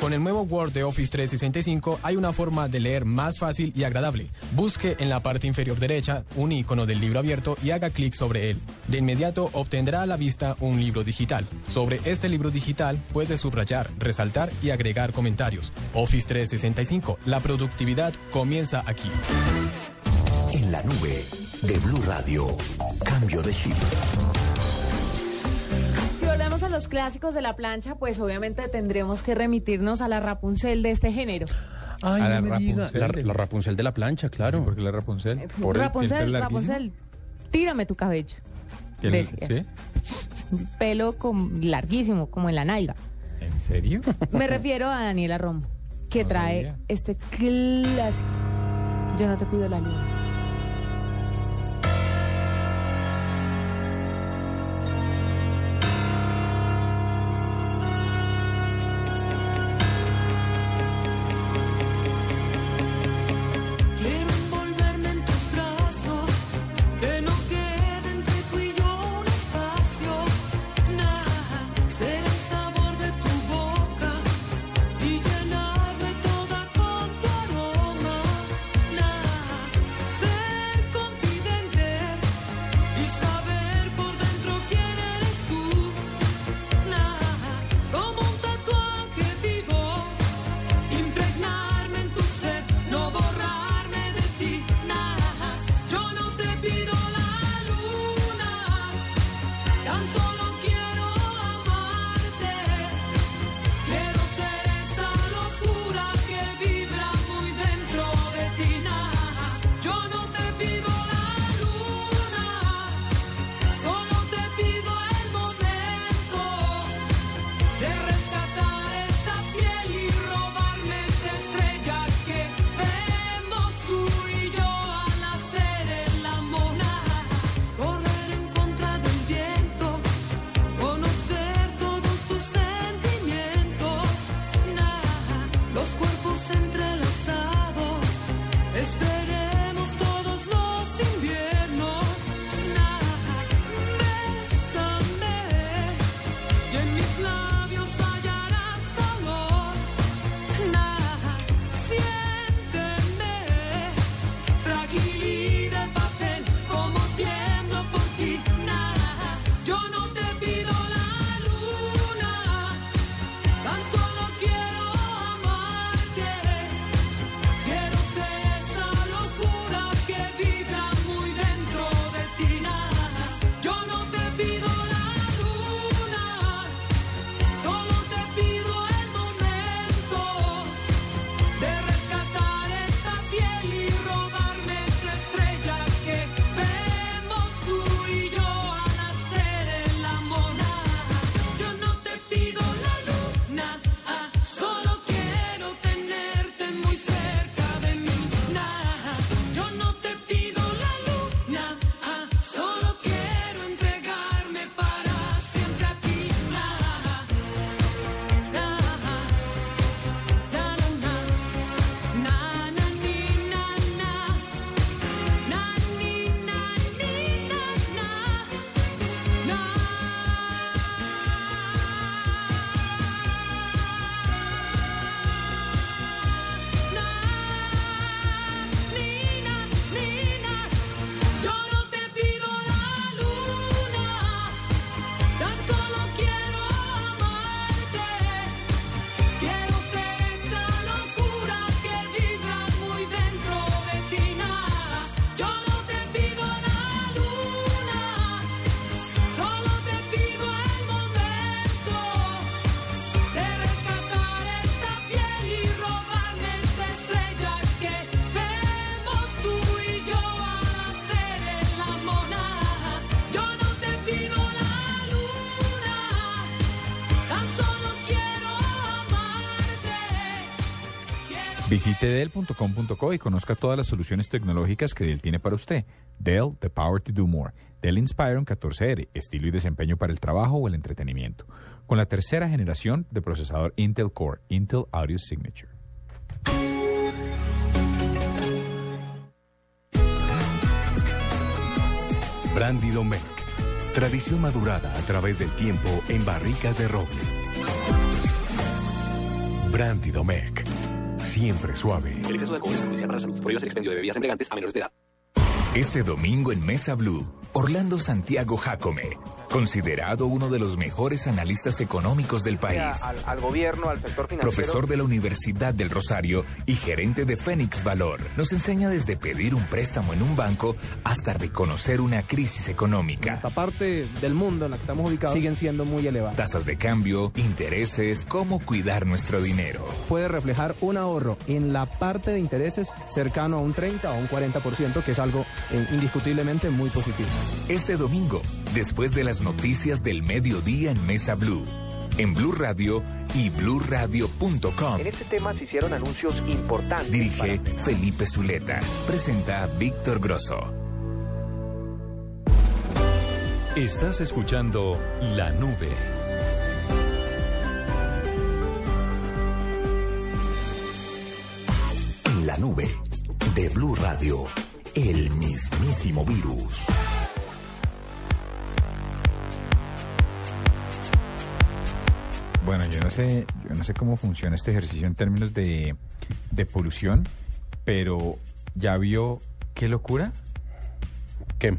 Con el nuevo Word de Office 365 hay una forma de leer más fácil y agradable. Busque en la parte inferior derecha un icono del libro abierto y haga clic sobre él. De inmediato obtendrá a la vista un libro digital. Sobre este libro digital puede subrayar, resaltar y agregar comentarios. Office 365, la productividad comienza aquí. En la nube de Blue Radio, cambio de chip. Si volvemos a los clásicos de la plancha, pues obviamente tendremos que remitirnos a la Rapunzel de este género. Ay, A no la diga. Rapunzel La, de- la Rapunzel de la plancha, claro. ¿Por qué la Rapunzel? ¿Por el- Rapunzel, el larguísimo? Rapunzel, tírame tu cabello. ¿El- decía. ¿Sí? Un pelo larguísimo, como en la nalga. ¿En serio? Me refiero a Daniela Romo, que No trae sabía. este clásico. Yo no te pido la luna. Visite Dell.com.co y conozca todas las soluciones tecnológicas que Dell tiene para usted. Dell, the power to do more. Dell Inspiron 14R, estilo y desempeño para el trabajo o el entretenimiento. Con la tercera generación de procesador Intel Core, Intel Audio Signature. Brandy Domecq. Tradición madurada a través del tiempo en barricas de roble. Brandy Domecq. Siempre suave. El exceso de alcohol es perjudicial para la salud. Prohíbas el expendio de bebidas embriagantes a menores de edad. Este domingo en Mesa Blue, Orlando Santiago Jacome, considerado uno de los mejores analistas económicos del país, al, al gobierno, al sector financiero. profesor de la Universidad del Rosario y gerente de Fénix Valor, nos enseña desde pedir un préstamo en un banco hasta reconocer una crisis económica. Esta parte del mundo en la que estamos ubicados siguen siendo muy elevadas. Tasas de cambio, intereses, cómo cuidar nuestro dinero. Puede reflejar un ahorro en la parte de intereses cercano a un 30 o un 40%, que es algo eh, indiscutiblemente muy positivo. Este domingo, después de las noticias del mediodía en Mesa Blue, en Blue Radio y bluradio.com. En este tema se hicieron anuncios importantes. Dirige Felipe Zuleta. Presenta Víctor Grosso. Estás escuchando La Nube. En la nube de Blue Radio, el mismísimo virus. Bueno, yo no sé, yo no sé cómo funciona este ejercicio en términos de, de polución, pero ya vio qué locura. ¿Qué?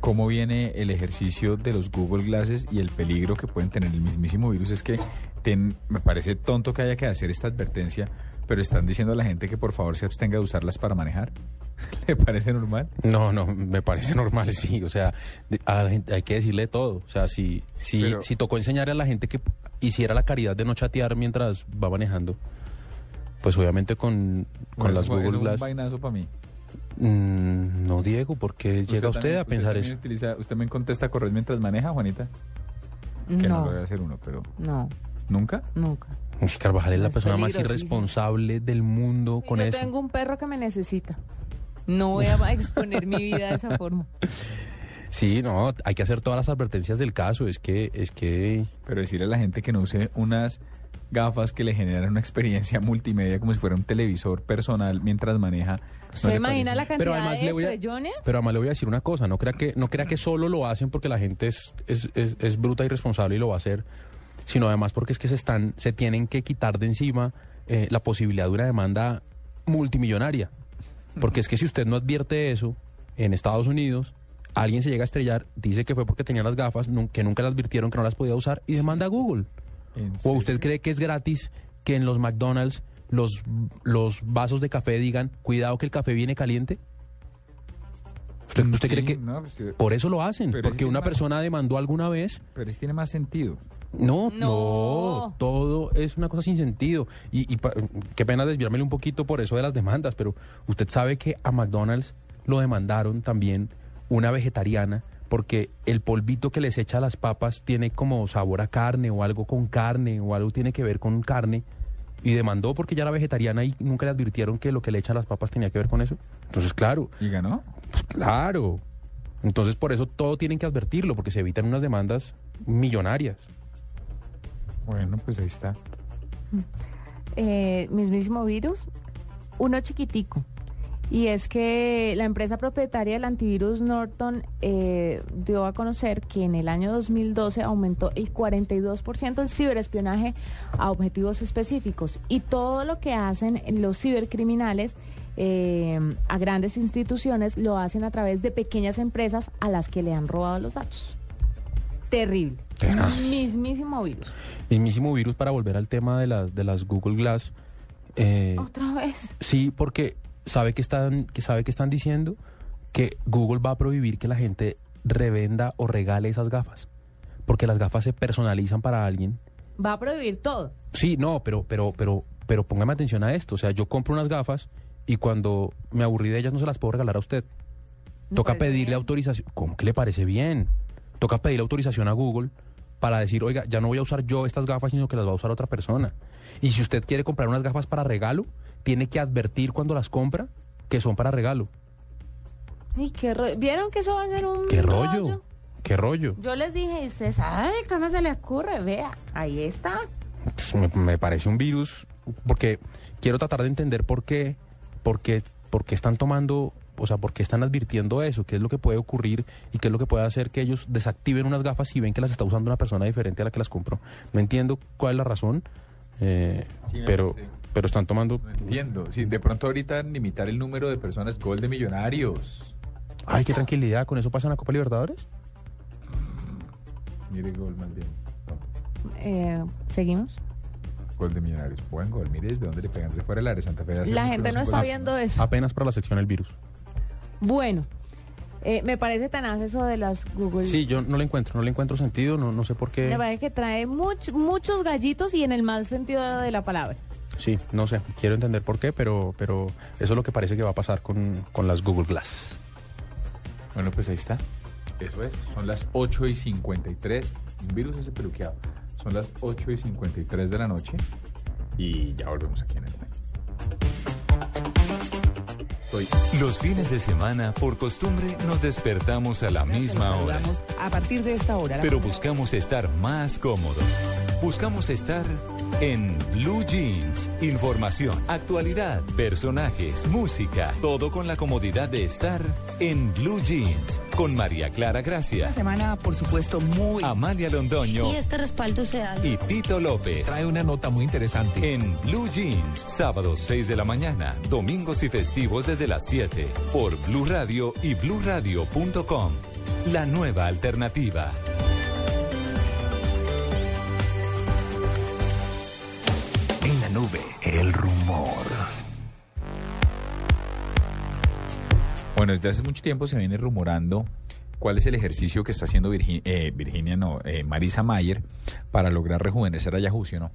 Cómo viene el ejercicio de los Google Glasses y el peligro que pueden tener el mismísimo virus es que ten- me parece tonto que haya que hacer esta advertencia, pero están diciendo a la gente que por favor se abstenga de usarlas para manejar. ¿Le parece normal? No, no, me parece normal, sí. O sea, a la gente hay que decirle todo. O sea, si, si, Pero- si tocó enseñar a la gente que hiciera la caridad de no chatear mientras va manejando, pues obviamente con, con las eso Google fue un Glass. vainazo para mí. Mm, no, Diego, porque llega usted también- a pensar también eso. utiliza- ¿Usted me contesta correr mientras maneja, Juanita? Que no, No. lo debe hacer uno, pero... No, ¿Nunca? nunca. Carvajal es la Es persona más peligrosísimo. irresponsable del mundo con Yo eso. tengo un perro que me necesita. No voy a exponer mi vida de esa forma. Sí, no, hay que hacer todas las advertencias del caso. Es que, es que. Pero decirle a la gente que no use unas gafas que le generan una experiencia multimedia como si fuera un televisor personal mientras maneja. ¿no ¿Se imagina parece? la cantidad Pero además de le voy a- estrellones? Pero además le voy a decir una cosa, no crea que, no crea que solo lo hacen porque la gente es, es, es, es bruta y responsable y lo va a hacer, sino además porque es que se están, se tienen que quitar de encima eh, la posibilidad de una demanda multimillonaria. Porque es que si usted no advierte eso en Estados Unidos, alguien se llega a estrellar, dice que fue porque tenía las gafas, que nunca las advirtieron, que no las podía usar y demanda a Google. ¿O usted cree que es gratis que en los McDonald's los, los vasos de café digan, cuidado que el café viene caliente? ¿Usted, usted Sí, cree que no, pues, por eso lo hacen? Porque es una más- persona demandó alguna vez. Pero eso tiene más sentido. No, No. no, todo es una cosa sin sentido. Y, y pa- qué pena desviármele un poquito por eso de las demandas, pero usted sabe que a McDonald's lo demandaron también una vegetariana porque el polvito que les echa a las papas tiene como sabor a carne o algo con carne o algo tiene que ver con carne. Y demandó porque ya era vegetariana y nunca le advirtieron que lo que le echan a las papas tenía que ver con eso. Entonces, claro. ¿Y ganó? Pues claro. Entonces, por eso todo tienen que advertirlo, porque se evitan unas demandas millonarias. Bueno, pues ahí está. eh, mismísimo virus, uno chiquitico. Y es que la empresa propietaria del antivirus Norton eh, dio a conocer que en el año 2012 aumentó el 42% el ciberespionaje a objetivos específicos. Y todo lo que hacen los cibercriminales eh, a grandes instituciones lo hacen a través de pequeñas empresas a las que le han robado los datos. Terrible. Tenaz. Mismísimo virus. Mismísimo virus para volver al tema de las, de las Google Glass. Eh, Otra vez. sí, porque sabe que están, que sabe que están diciendo que Google va a prohibir que la gente revenda o regale esas gafas. Porque las gafas se personalizan para alguien. Va a prohibir todo. Sí, no, pero, pero, pero, pero póngame atención a esto. O sea, yo compro unas gafas y cuando me aburrí de ellas no se las puedo regalar a usted. Me Toca pedirle bien. autorización. ¿Cómo que le parece bien? Toca pedirle autorización a Google para decir, oiga, ya no voy a usar yo estas gafas, sino que las va a usar otra persona. Y si usted quiere comprar unas gafas para regalo, tiene que advertir cuando las compra que son para regalo. Y qué ro- ¿Vieron que eso va a ser un ¿Qué rollo? ¿Qué rollo? Yo les dije, y ustedes, ay, ¿cómo se le ocurre? Vea, ahí está. Pues, me, me parece un virus, porque quiero tratar de entender por qué, por qué, por qué están tomando, o sea, por qué están advirtiendo eso, qué es lo que puede ocurrir y qué es lo que puede hacer que ellos desactiven unas gafas si ven que las está usando una persona diferente a la que las compró. No entiendo cuál es la razón, eh, Sí, pero, parece. pero están tomando... Entiendo. Sí, de pronto ahorita limitar el número de personas, gol de millonarios. Ay, qué tranquilidad, ¿con eso pasa en la Copa Libertadores? Mire gol más bien. Eh, ¿Seguimos? Gol de millonarios. Buen gol. Mire desde dónde le pegan. Desde fuera del área Santa Fe. La gente no está viendo eso. Apenas para la sección el virus. Bueno, eh, me parece tenaz eso de las Google. Sí, yo no le encuentro, no le encuentro sentido, no, no sé por qué. Me parece que trae much- muchos gallitos y en el mal sentido de la palabra. Sí, no sé, quiero entender por qué, pero, pero eso es lo que parece que va a pasar con, con las Google Glass. Bueno, pues ahí está. Eso es. Son las 8 y 53. Un virus ese peluqueado. Son las 8 y 53 de la noche. Y ya volvemos aquí en el momento. Los fines de semana, por costumbre, nos despertamos a la misma hora. A partir de esta hora. Pero buscamos estar más cómodos. Buscamos estar en Blue Jeans. Información, actualidad, personajes, música. Todo con la comodidad de estar en Blue Jeans. Con María Clara Gracia, Una semana, por supuesto, muy... Amalia Londoño Y este respaldo se da. y Tito López. Trae una nota muy interesante. En Blue Jeans, sábados 6 de la mañana, domingos y festivos desde las 7, por Blue Radio y bluradio.com. La nueva alternativa. Nube, el rumor. Bueno, desde hace mucho tiempo se viene rumorando cuál es el ejercicio que está haciendo eh, Virginia, no, eh, Marisa Mayer para lograr rejuvenecer a Yahoo, ¿sí o no?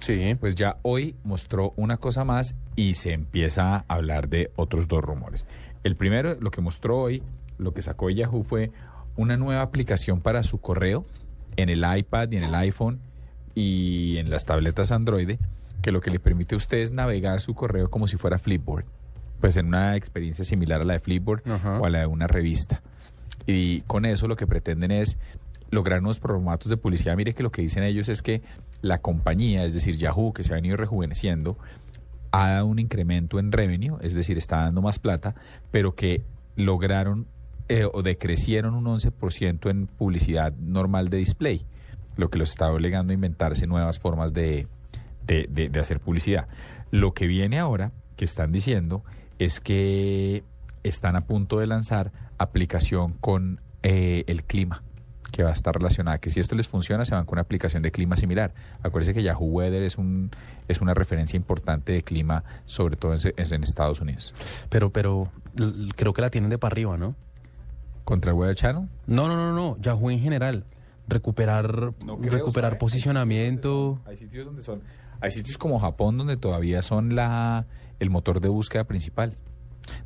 Sí. Pues ya hoy mostró una cosa más y se empieza a hablar de otros dos rumores. El primero, lo que mostró hoy, lo que sacó Yahoo fue una nueva aplicación para su correo en el iPad y en el iPhone y en las tabletas Android, que lo que le permite a usted es navegar su correo como si fuera Flipboard, pues en una experiencia similar a la de Flipboard o a la de una revista. y con eso lo que pretenden es lograr unos formatos de publicidad. Mire que lo que dicen ellos es que la compañía, es decir, Yahoo, que se ha venido rejuveneciendo, ha dado un incremento en revenue, es decir, está dando más plata, pero que lograron eh, o decrecieron un 11% en publicidad normal de display, lo que los está obligando a inventarse nuevas formas de, de, de- de hacer publicidad. Lo que viene ahora, que están diciendo, es que están a punto de lanzar aplicación con eh, el clima que va a estar relacionada, que si esto les funciona se van con una aplicación de clima similar. Acuérdense que Yahoo Weather es un es una referencia importante de clima, sobre todo en, en Estados Unidos. Pero, pero creo que la tienen de para arriba, ¿no? ¿Contra el Weather Channel? No, no, no, no. Yahoo en general. Recuperar, No creo, recuperar posicionamiento. Hay sitios donde son, hay sitios como Japón donde todavía son la el motor de búsqueda principal.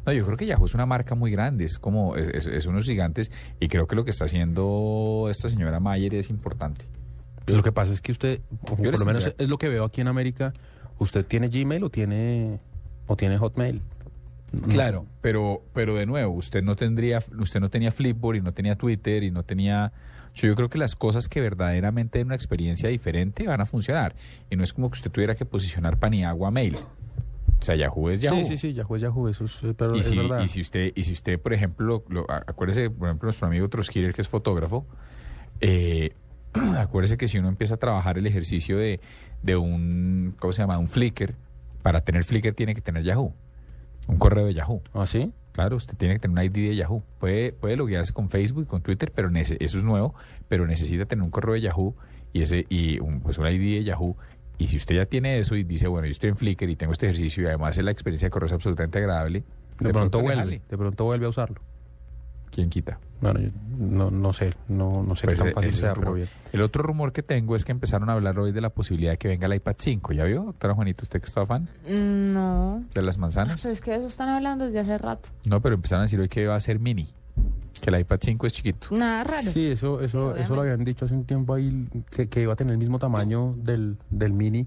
No, yo creo que Yahoo es una marca muy grande, es como es, es- es unos gigantes y creo que lo que está haciendo esta señora Mayer es importante. Lo que pasa es que usted, por lo menos es lo que veo aquí en América, usted tiene Gmail o tiene o tiene Hotmail. Claro, pero pero de nuevo, usted no tendría usted no tenía Flipboard y no tenía Twitter y no tenía yo, creo que las cosas que verdaderamente den una experiencia diferente van a funcionar y no es como que usted tuviera que posicionar Paniagua Mail. O sea, Yahoo es Yahoo. Sí, sí, sí, Yahoo es Yahoo, eso es, eh, pero y, es verdad. y si usted, y si usted, por ejemplo, lo- acuérdese, por ejemplo, nuestro amigo Troskiller, que es fotógrafo, eh, acuérdese que si uno empieza a trabajar el ejercicio de, de un, ¿cómo se llama? Un Flickr, para tener Flickr tiene que tener Yahoo, un correo de Yahoo. ¿Ah, sí? Claro, usted tiene que tener un ID de Yahoo. Puede, puede loguearse con Facebook y con Twitter, pero nece- eso es nuevo, pero necesita tener un correo de Yahoo y ese y un, pues un ID de Yahoo. Y si usted ya tiene eso y dice, bueno, yo estoy en Flickr y tengo este ejercicio y además la experiencia de correo es absolutamente agradable, De, pronto vuelve, de pronto vuelve a usarlo. ¿Quién quita? Bueno, yo no, no sé, no, no sé Pues, qué tan fácil sea, pero bien. El otro rumor que tengo es que empezaron a hablar hoy de la posibilidad de que venga el iPad 5. ¿Ya vio, doctora Juanito, usted que está fan Mm, No. de las manzanas? Eso es que eso están hablando desde hace rato. No, pero empezaron a decir hoy que va a ser mini, que el iPad 5 es chiquito. Nada raro. Sí, eso, eso, eso lo habían dicho hace un tiempo ahí, que, que iba a tener el mismo tamaño del, del mini.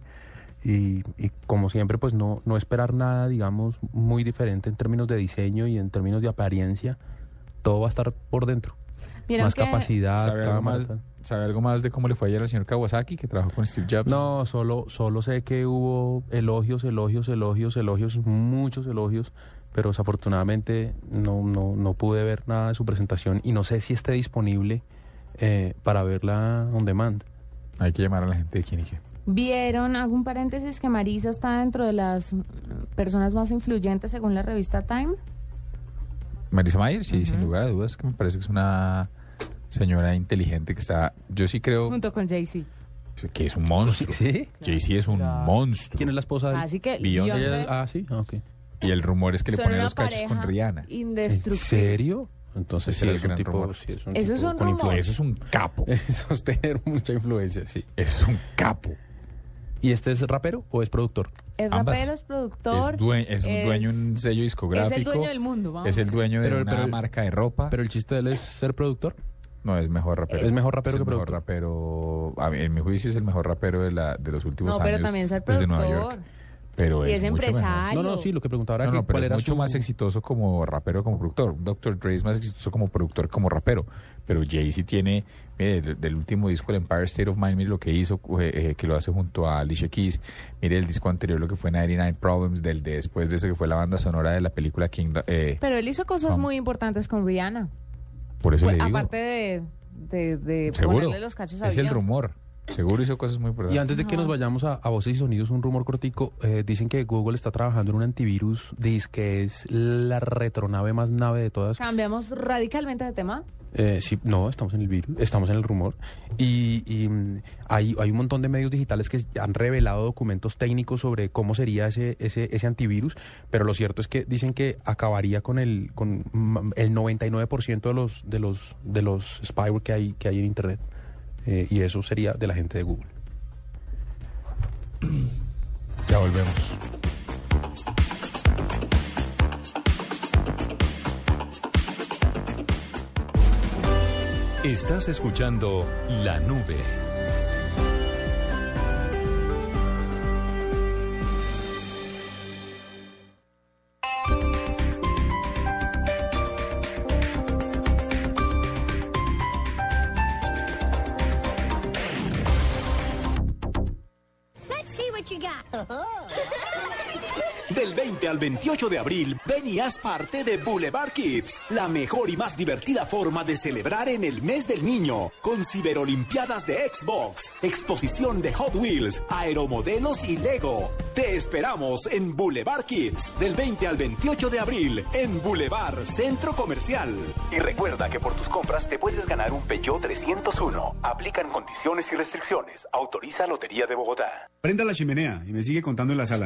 Y, y como siempre, pues no, no esperar nada, digamos, muy diferente en términos de diseño y en términos de apariencia. Todo va a estar por dentro. ¿Vieron Más que- capacidad, ¿Sabe algo, más, ¿Sabe algo más de cómo le fue ayer al señor Kawasaki, que trabajó con Steve Jobs? No, solo, solo sé que hubo elogios, elogios, elogios, elogios, muchos elogios, pero desafortunadamente no, no, no pude ver nada de su presentación y no sé si esté disponible eh, para verla on demand. Hay que llamar a la gente de quién y qué. Vieron, hago un paréntesis, que Marisa está dentro de las mm, personas más influyentes según la revista Time. Marisa Mayer, sí, sin lugar a dudas, que me parece que es una señora inteligente que está, yo sí creo Junto con Jay-Z. que es un monstruo. ¿Sí? Jay-Z es un monstruo. ¿Quién es la esposa de él? Así que Beyoncé. Beyoncé Ah, sí, ah, ok. Y el rumor es que le pone los cachos con Rihanna. Indestructible. serio? Entonces sí, es el un gran tipo, rumor. sí, es un Eso es un con rumor. influencia. Eso es un capo. Eso es tener mucha influencia, sí. Es un capo. ¿Y este es rapero o es productor? Es Ambas. rapero, es productor. Es, due- es un es- dueño de un sello discográfico. Es el dueño del mundo, vamos. Es el dueño de Pero- una pero- marca de ropa. Pero el chiste de él es ser productor. no, es mejor rapero. Es mejor rapero Es el que mejor productor. rapero. a mí, en mi juicio es el mejor rapero de, la, de los últimos No, pero años. también ser desde Nueva productor. York. Pero Y es, es mucho mejor. empresario. No, no, sí, lo que preguntaba era No, que no, cuál era mucho su... más exitoso como rapero, como productor. Dr. Dre es más exitoso como productor, que como rapero. Pero Jay-Z tiene, mire, del, del último disco, el Empire State of Mind, mire lo que hizo, eh, eh, que lo hace junto a Alicia Keys. Mire el disco anterior, lo que fue 99 Problems, del de después de eso, que fue la banda sonora de la película King. eh, Pero él hizo cosas muy importantes con Rihanna. por eso Pues, le digo. aparte de, de, de Seguro. ponerle los cachos a Es el rumor. Seguro hizo cosas muy importantes. Y antes de que nos vayamos a, a voces y sonidos, un rumor cortico, eh, dicen que Google está trabajando en un antivirus, dice que es la retronave más nave de todas. Cambiamos radicalmente de tema. Eh, sí, no, estamos en el virus, estamos en el rumor. Y, y, mm, hay, hay un montón de medios digitales que han revelado documentos técnicos sobre cómo sería ese, ese, ese antivirus, pero lo cierto es que dicen que acabaría con el, con mm, el 99% de los, de los, de los spyware que hay, que hay en Internet. Eh, y eso sería de la gente de Google. Ya volvemos. Estás escuchando La Nube. Al 28 de abril, ven y haz parte de Boulevard Kids, la mejor y más divertida forma de celebrar en el mes del niño, con ciberolimpiadas de Xbox, exposición de Hot Wheels, aeromodelos y Lego. Te esperamos en Boulevard Kids, del 20 al 28 de abril, en Boulevard Centro Comercial. Y recuerda que por tus compras te puedes ganar un Peugeot 301. Aplican condiciones y restricciones. Autoriza Lotería de Bogotá. Prenda la chimenea y me sigue contando en la sala.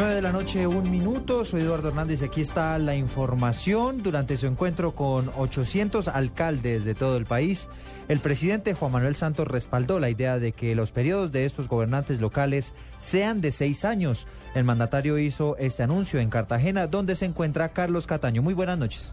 9 de la noche, un minuto. Soy Eduardo Hernández y aquí está la información. Durante su encuentro con 800 alcaldes de todo el país, el presidente Juan Manuel Santos respaldó la idea de que los periodos de estos gobernantes locales sean de seis años. El mandatario hizo este anuncio en Cartagena, donde se encuentra Carlos Cataño. Muy buenas noches.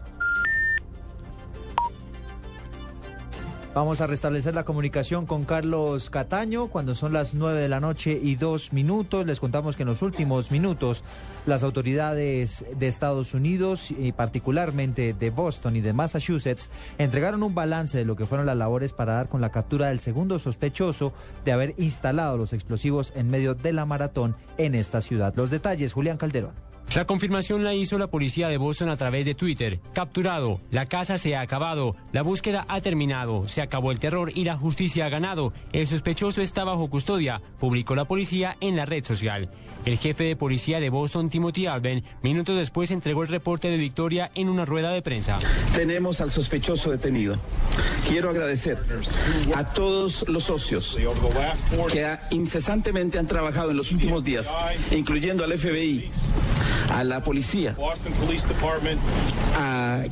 Vamos a restablecer la comunicación con Carlos Cataño cuando son las 9 de la noche y dos minutos. Les contamos que en los últimos minutos las autoridades de Estados Unidos y particularmente de Boston y de Massachusetts entregaron un balance de lo que fueron las labores para dar con la captura del segundo sospechoso de haber instalado los explosivos en medio de la maratón en esta ciudad. Los detalles, Julián Calderón. La confirmación la hizo la policía de Boston a través de Twitter. Capturado, la casa se ha acabado, la búsqueda ha terminado, se acabó el terror y la justicia ha ganado. El sospechoso está bajo custodia, publicó la policía en la red social. El jefe de policía de Boston, Timothy Alben, minutos después entregó el reporte de victoria en una rueda de prensa. Tenemos al sospechoso detenido. Quiero agradecer a todos los socios que incesantemente han trabajado en los últimos días, incluyendo al FBI, a la policía, a,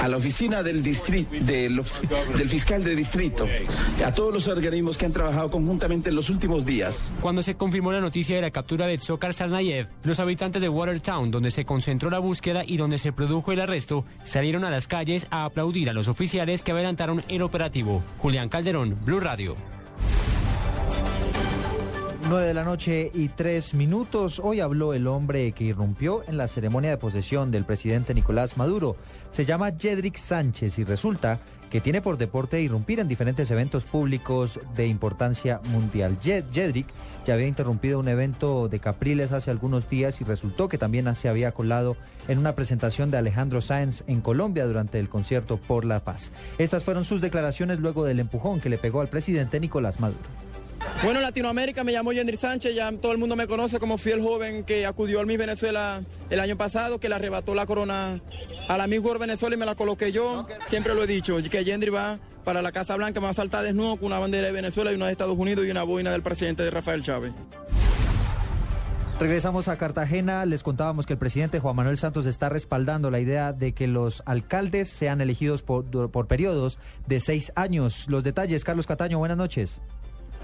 a la oficina del distrito, del, del fiscal de distrito, a todos los organismos que han trabajado conjuntamente en los últimos días. Cuando se confirmó la noticia de la captura de Tsokar Sarnayev, los habitantes de Watertown, donde se concentró la búsqueda y donde se produjo el arresto, salieron a las calles a aplaudir a los oficiales que adelantaron el operativo. Julián Calderón, Blue Radio. 9 de la noche y tres minutos. Hoy habló el hombre que irrumpió en la ceremonia de posesión del presidente Nicolás Maduro. Se llama Jedrick Sánchez y resulta que tiene por deporte irrumpir en diferentes eventos públicos de importancia mundial. Jed- Jedrick ya había interrumpido un evento de Capriles hace algunos días y resultó que también se había colado en una presentación de Alejandro Sáenz en Colombia durante el concierto por la paz. Estas fueron sus declaraciones luego del empujón que le pegó al presidente Nicolás Maduro. Bueno, en Latinoamérica me llamo Yendri Sánchez, ya todo el mundo me conoce como fiel joven que acudió al Miss Venezuela el año pasado, que le arrebató la corona a la Miss World Venezuela y me la coloqué yo. Siempre lo he dicho, que Yendri va para la Casa Blanca, me va a saltar desnudo con una bandera de Venezuela y una de Estados Unidos y una boina del presidente de Rafael Chávez. Regresamos a Cartagena. Les contábamos que el presidente Juan Manuel Santos está respaldando la idea de que los alcaldes sean elegidos por periodos de seis años. Los detalles, Carlos Cataño, buenas noches.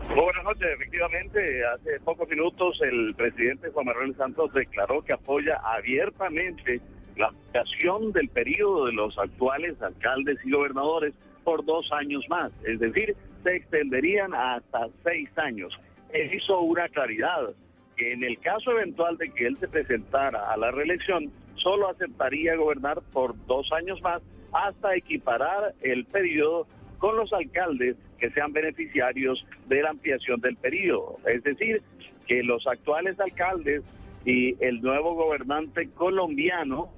Muy buenas noches. Efectivamente, hace pocos minutos el presidente Juan Manuel Santos declaró que apoya abiertamente la ampliación del periodo de los actuales alcaldes y gobernadores por dos años más. Es decir, se extenderían hasta seis años. Él hizo una claridad que en el caso eventual de que él se presentara a la reelección, solo aceptaría gobernar por dos años más hasta equiparar el periodo con los alcaldes que sean beneficiarios de la ampliación del periodo. Es decir, que los actuales alcaldes y el nuevo gobernante colombiano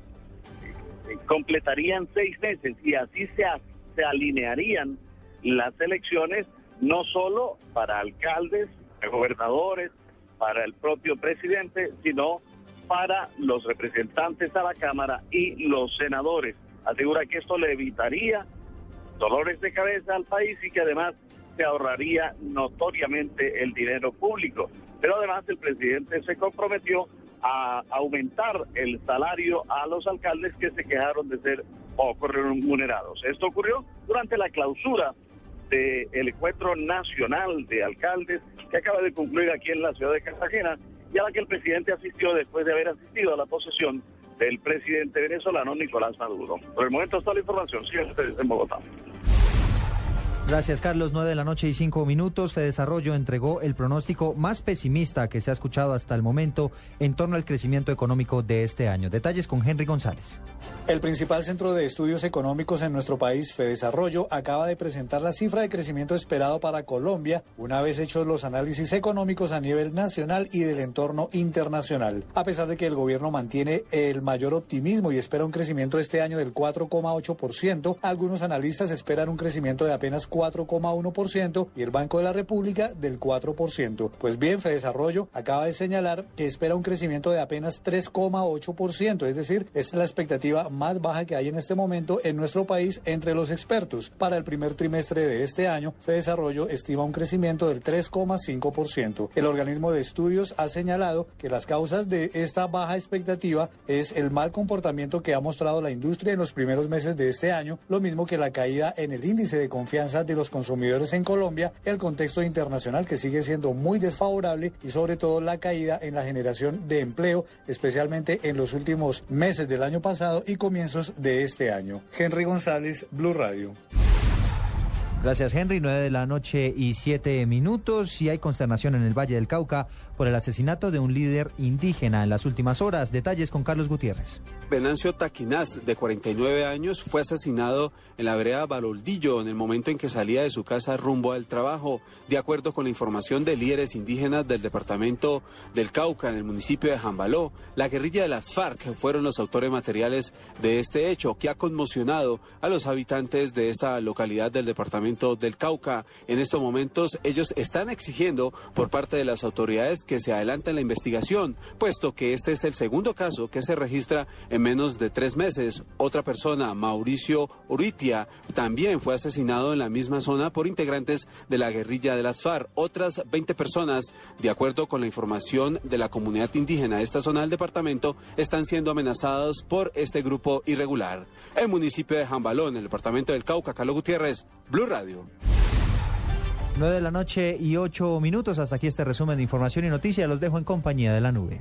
eh, completarían seis meses y así se, se alinearían las elecciones no solo para alcaldes, gobernadores, para el propio presidente, sino para los representantes a la Cámara y los senadores. Asegura que esto le evitaría dolores de cabeza al país y que además se ahorraría notoriamente el dinero público. Pero además el presidente se comprometió a aumentar el salario a los alcaldes que se quejaron de ser poco remunerados. Esto ocurrió durante la clausura del encuentro nacional de alcaldes que acaba de concluir aquí en la ciudad de Cartagena y a la que el presidente asistió después de haber asistido a la posesión del presidente venezolano Nicolás Maduro. Por el momento está la información. Ustedes en Bogotá. Gracias, Carlos. 9 de la noche y 5 minutos. Fede Desarrollo entregó el pronóstico más pesimista que se ha escuchado hasta el momento en torno al crecimiento económico de este año. Detalles con Henry González. El principal centro de estudios económicos en nuestro país, Desarrollo, acaba de presentar la cifra de crecimiento esperado para Colombia, una vez hechos los análisis económicos a nivel nacional y del entorno internacional. A pesar de que el gobierno mantiene el mayor optimismo y espera un crecimiento este año del 4,8%, algunos analistas esperan un crecimiento de apenas 4,1% y el Banco de la República del 4%. Pues bien, Desarrollo acaba de señalar que espera un crecimiento de apenas 3,8%, es decir, es la expectativa más baja que hay en este momento en nuestro país entre los expertos. Para el primer trimestre de este año, Desarrollo estima un crecimiento del 3,5%. El organismo de estudios ha señalado que las causas de esta baja expectativa es el mal comportamiento que ha mostrado la industria en los primeros meses de este año, lo mismo que la caída en el índice de confianza de los consumidores en Colombia, el contexto internacional que sigue siendo muy desfavorable y sobre todo la caída en la generación de empleo, especialmente en los últimos meses del año pasado y comienzos de este año. Henry González, Blue Radio. Gracias, Henry. 9 de la noche y 7 minutos. Y hay consternación en el Valle del Cauca por el asesinato de un líder indígena en las últimas horas. Detalles con Carlos Gutiérrez. Venancio Taquinaz, de 49 años, fue asesinado en la vereda Baloldillo en el momento en que salía de su casa rumbo al trabajo. De acuerdo con la información de líderes indígenas del departamento del Cauca, en el municipio de Jambaló, la guerrilla de las FARC fueron los autores materiales de este hecho que ha conmocionado a los habitantes de esta localidad del departamento del Cauca. En estos momentos ellos están exigiendo por parte de las autoridades que se adelante la investigación, puesto que este es el segundo caso que se registra en menos de tres meses. Otra persona, Mauricio Uritia, también fue asesinado en la misma zona por integrantes de la guerrilla de las FARC. Otras 20 personas, de acuerdo con la información de la comunidad indígena de esta zona del departamento, están siendo amenazadas por este grupo irregular. El municipio de Jambalón, en el departamento del Cauca, Carlos Gutiérrez, Blue Radio. 9 de la noche y 8 minutos. Hasta aquí este resumen de información y noticias. Los dejo en compañía de la nube.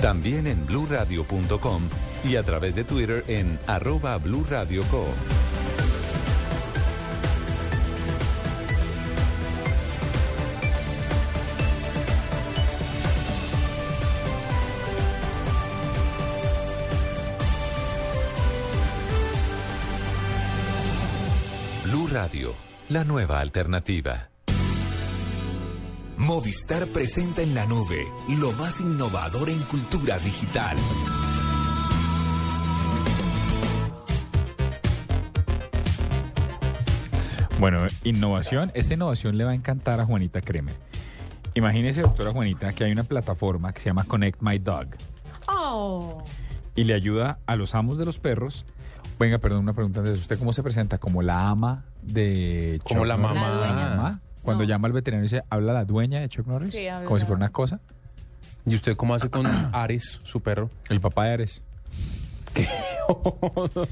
También en bluradio.com y a través de Twitter en arroba blurradioco. Blue Radio, la nueva alternativa. Movistar presenta en la nube lo más innovador en cultura digital. Bueno, innovación. Esta innovación le va a encantar a Juanita Kremer. Imagínese, doctora Juanita, que hay una plataforma que se llama Connect My Dog. Oh. Y le ayuda a los amos de los perros. Venga, perdón, una pregunta antes. ¿Usted cómo se presenta? ¿Como la ama de... Como la mamá. La mamá. Cuando No. llama al veterinario dice, ¿habla la dueña de Chuck Norris? Sí, habla Como si fuera una cosa. ¿Y usted cómo hace con Ares, su perro? El papá de Ares.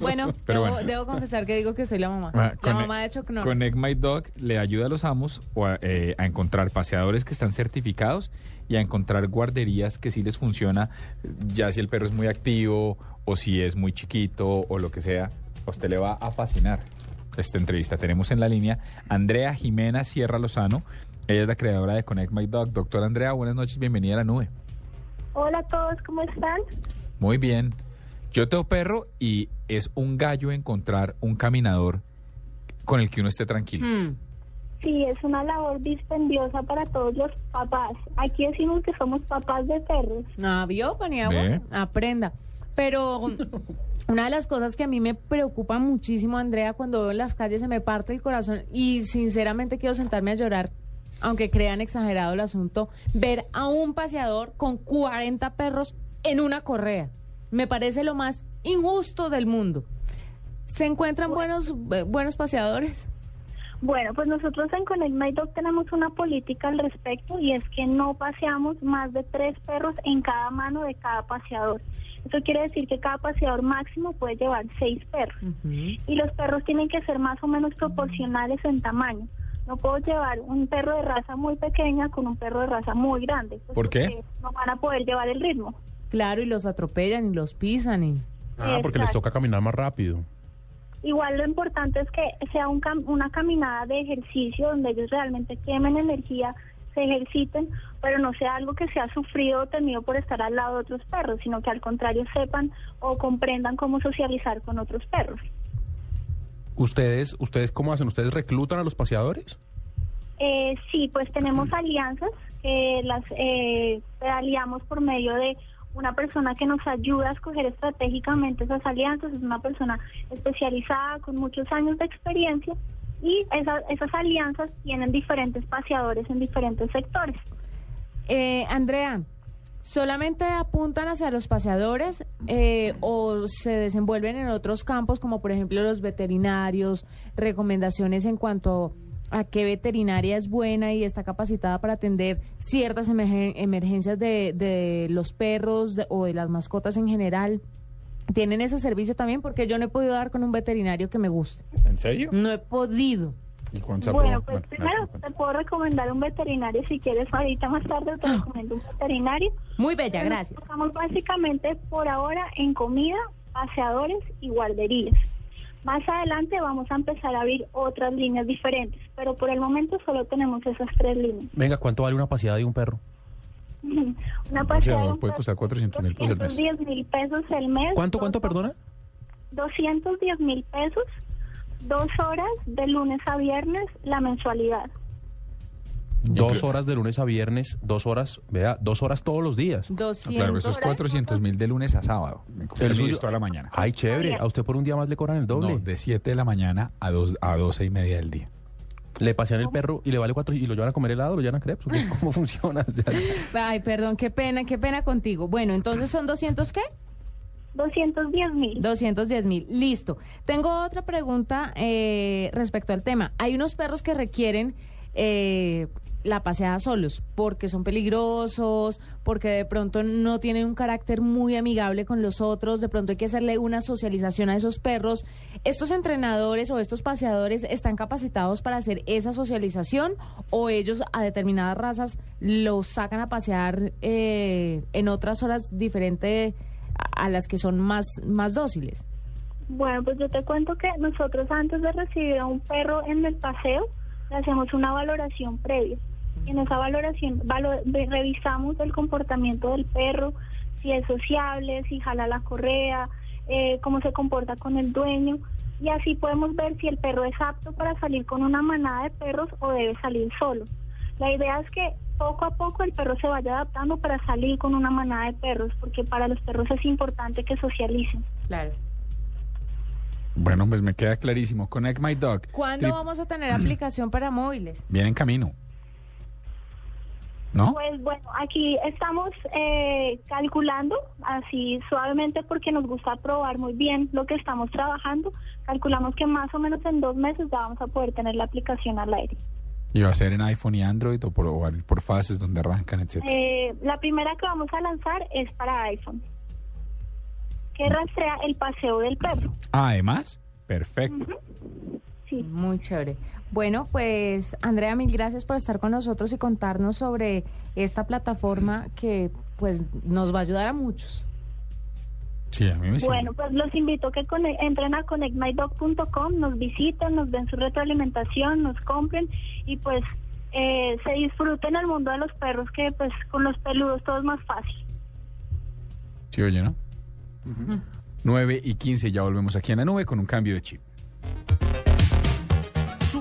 Bueno, Pero debo, bueno. debo confesar que digo que soy la mamá. Ah, la con- mamá de Chuck Norris. Connect My Dog le ayuda a los amos o a, eh, a encontrar paseadores que están certificados y a encontrar guarderías que sí les funciona, ya si el perro es muy activo o si es muy chiquito o lo que sea, a usted le va a fascinar esta entrevista. Tenemos en la línea Andrea Jimena Sierra Lozano, ella es la creadora de Connect My Dog. Doctora Andrea, buenas noches, bienvenida a la nube. Hola a todos, ¿cómo están? Muy bien. Yo tengo perro y es un gallo encontrar un caminador con el que uno esté tranquilo. Hmm. Sí, es una labor dispendiosa para todos los papás. Aquí decimos que somos papás de perros. Ah, ¿vio, Paniagua? Aprenda. Pero una de las cosas que a mí me preocupa muchísimo, Andrea, cuando veo en las calles se me parte el corazón y sinceramente quiero sentarme a llorar, aunque crean exagerado el asunto, ver a un paseador con 40 perros en una correa. Me parece lo más injusto del mundo. ¿Se encuentran buenos, eh, buenos paseadores? Bueno, pues nosotros en Connect My Dog tenemos una política al respecto y es que no paseamos más de tres perros en cada mano de cada paseador. Eso quiere decir que cada paseador máximo puede llevar seis perros. Y los perros tienen que ser más o menos proporcionales en tamaño. No puedo llevar un perro de raza muy pequeña con un perro de raza muy grande. pues, ¿Por qué? porque No van a poder llevar el ritmo. Claro, y los atropellan y los pisan y... Ah, porque les toca caminar más rápido. Igual lo importante es que sea un cam- una caminada de ejercicio donde ellos realmente quemen energía, se ejerciten, pero no sea algo que sea sufrido o temido por estar al lado de otros perros, sino que al contrario sepan o comprendan cómo socializar con otros perros. ¿Ustedes, ustedes cómo hacen? ¿Ustedes reclutan a los paseadores? Eh, sí, pues tenemos alianzas que las eh, aliamos por medio de una persona que nos ayuda a escoger estratégicamente esas alianzas. Es una persona especializada con muchos años de experiencia y esa- esas alianzas tienen diferentes paseadores en diferentes sectores. Eh, Andrea, ¿solamente apuntan hacia los paseadores eh, o se desenvuelven en otros campos, como por ejemplo los veterinarios, recomendaciones en cuanto a qué veterinaria es buena y está capacitada para atender ciertas emergen- emergencias de, de los perros o de las mascotas en general? ¿Tienen ese servicio también? Porque yo no he podido dar con un veterinario que me guste. ¿En serio? No he podido. ¿Y cuánto se Bueno, pues primero te puedo recomendar un veterinario si quieres. Ahorita más tarde te recomiendo un veterinario. Muy bella, Pero gracias. Estamos básicamente por ahora en comida, paseadores y guarderías. Más adelante vamos a empezar a abrir otras líneas diferentes, pero por el momento solo tenemos esas tres líneas. Venga, ¿cuánto vale una paseada de un perro? Una O sea, paseada de un puede costar 400 mil pesos el mes. 210 mil pesos el mes. ¿Cuánto, cuánto, perdona? 210 mil pesos, dos horas de lunes a viernes la mensualidad. Dos horas de lunes a viernes, dos horas, vea, dos horas todos los días. No, claro, eso es 400 mil de lunes a sábado. El suyo- toda la mañana. Ay, chévere. A usted por un día más le cobran el doble. No, de 7 de la mañana a, dos, a 12 y media del día. Le pasean el perro y le vale cuatro y lo llevan a comer helado, lo llevan a crepes. ¿Cómo funciona? O sea, Ay, perdón, qué pena, qué pena contigo. Bueno, entonces son 200 qué? 210 mil. 210 mil, listo. Tengo otra pregunta eh, respecto al tema. Hay unos perros que requieren eh, la paseada solos porque son peligrosos, porque de pronto no tienen un carácter muy amigable con los otros, de pronto hay que hacerle una socialización a esos perros. ¿Estos entrenadores o estos paseadores están capacitados para hacer esa socialización o ellos a determinadas razas los sacan a pasear eh, en otras horas diferentes a las que son más, más dóciles? Bueno, pues yo te cuento que nosotros antes de recibir a un perro en el paseo, hacemos una valoración previa. En esa valoración valo- ve- revisamos el comportamiento del perro, si es sociable, si jala la correa, eh, cómo se comporta con el dueño. Y así podemos ver si el perro es apto para salir con una manada de perros o debe salir solo. La idea es que poco a poco el perro se vaya adaptando para salir con una manada de perros, porque para los perros es importante que socialicen. Claro. Bueno, pues me queda clarísimo. Connect My Dog. ¿Cuándo Tri- vamos a tener aplicación para móviles? Viene en camino. ¿No? Pues bueno, aquí estamos eh, calculando así suavemente porque nos gusta probar muy bien lo que estamos trabajando. Calculamos que más o menos en dos meses ya vamos a poder tener la aplicación al aire. ¿Y va a ser en iPhone y Android o por, o por fases donde arrancan, etcétera? Eh, la primera que vamos a lanzar es para iPhone, que rastrea el paseo del perro. Ah, además, perfecto. Sí. Muy chévere. Bueno, pues Andrea, mil gracias por estar con nosotros y contarnos sobre esta plataforma que pues nos va a ayudar a muchos. Sí, a mí me sirve. Bueno, pues los invito a que entren a connectmydog.com, nos visiten, nos den su retroalimentación, nos compren y pues eh, se disfruten el mundo de los perros que pues con los peludos todo es más fácil. Sí, oye, ¿no? 9 y 15, ya volvemos aquí en la nube con un cambio de chip.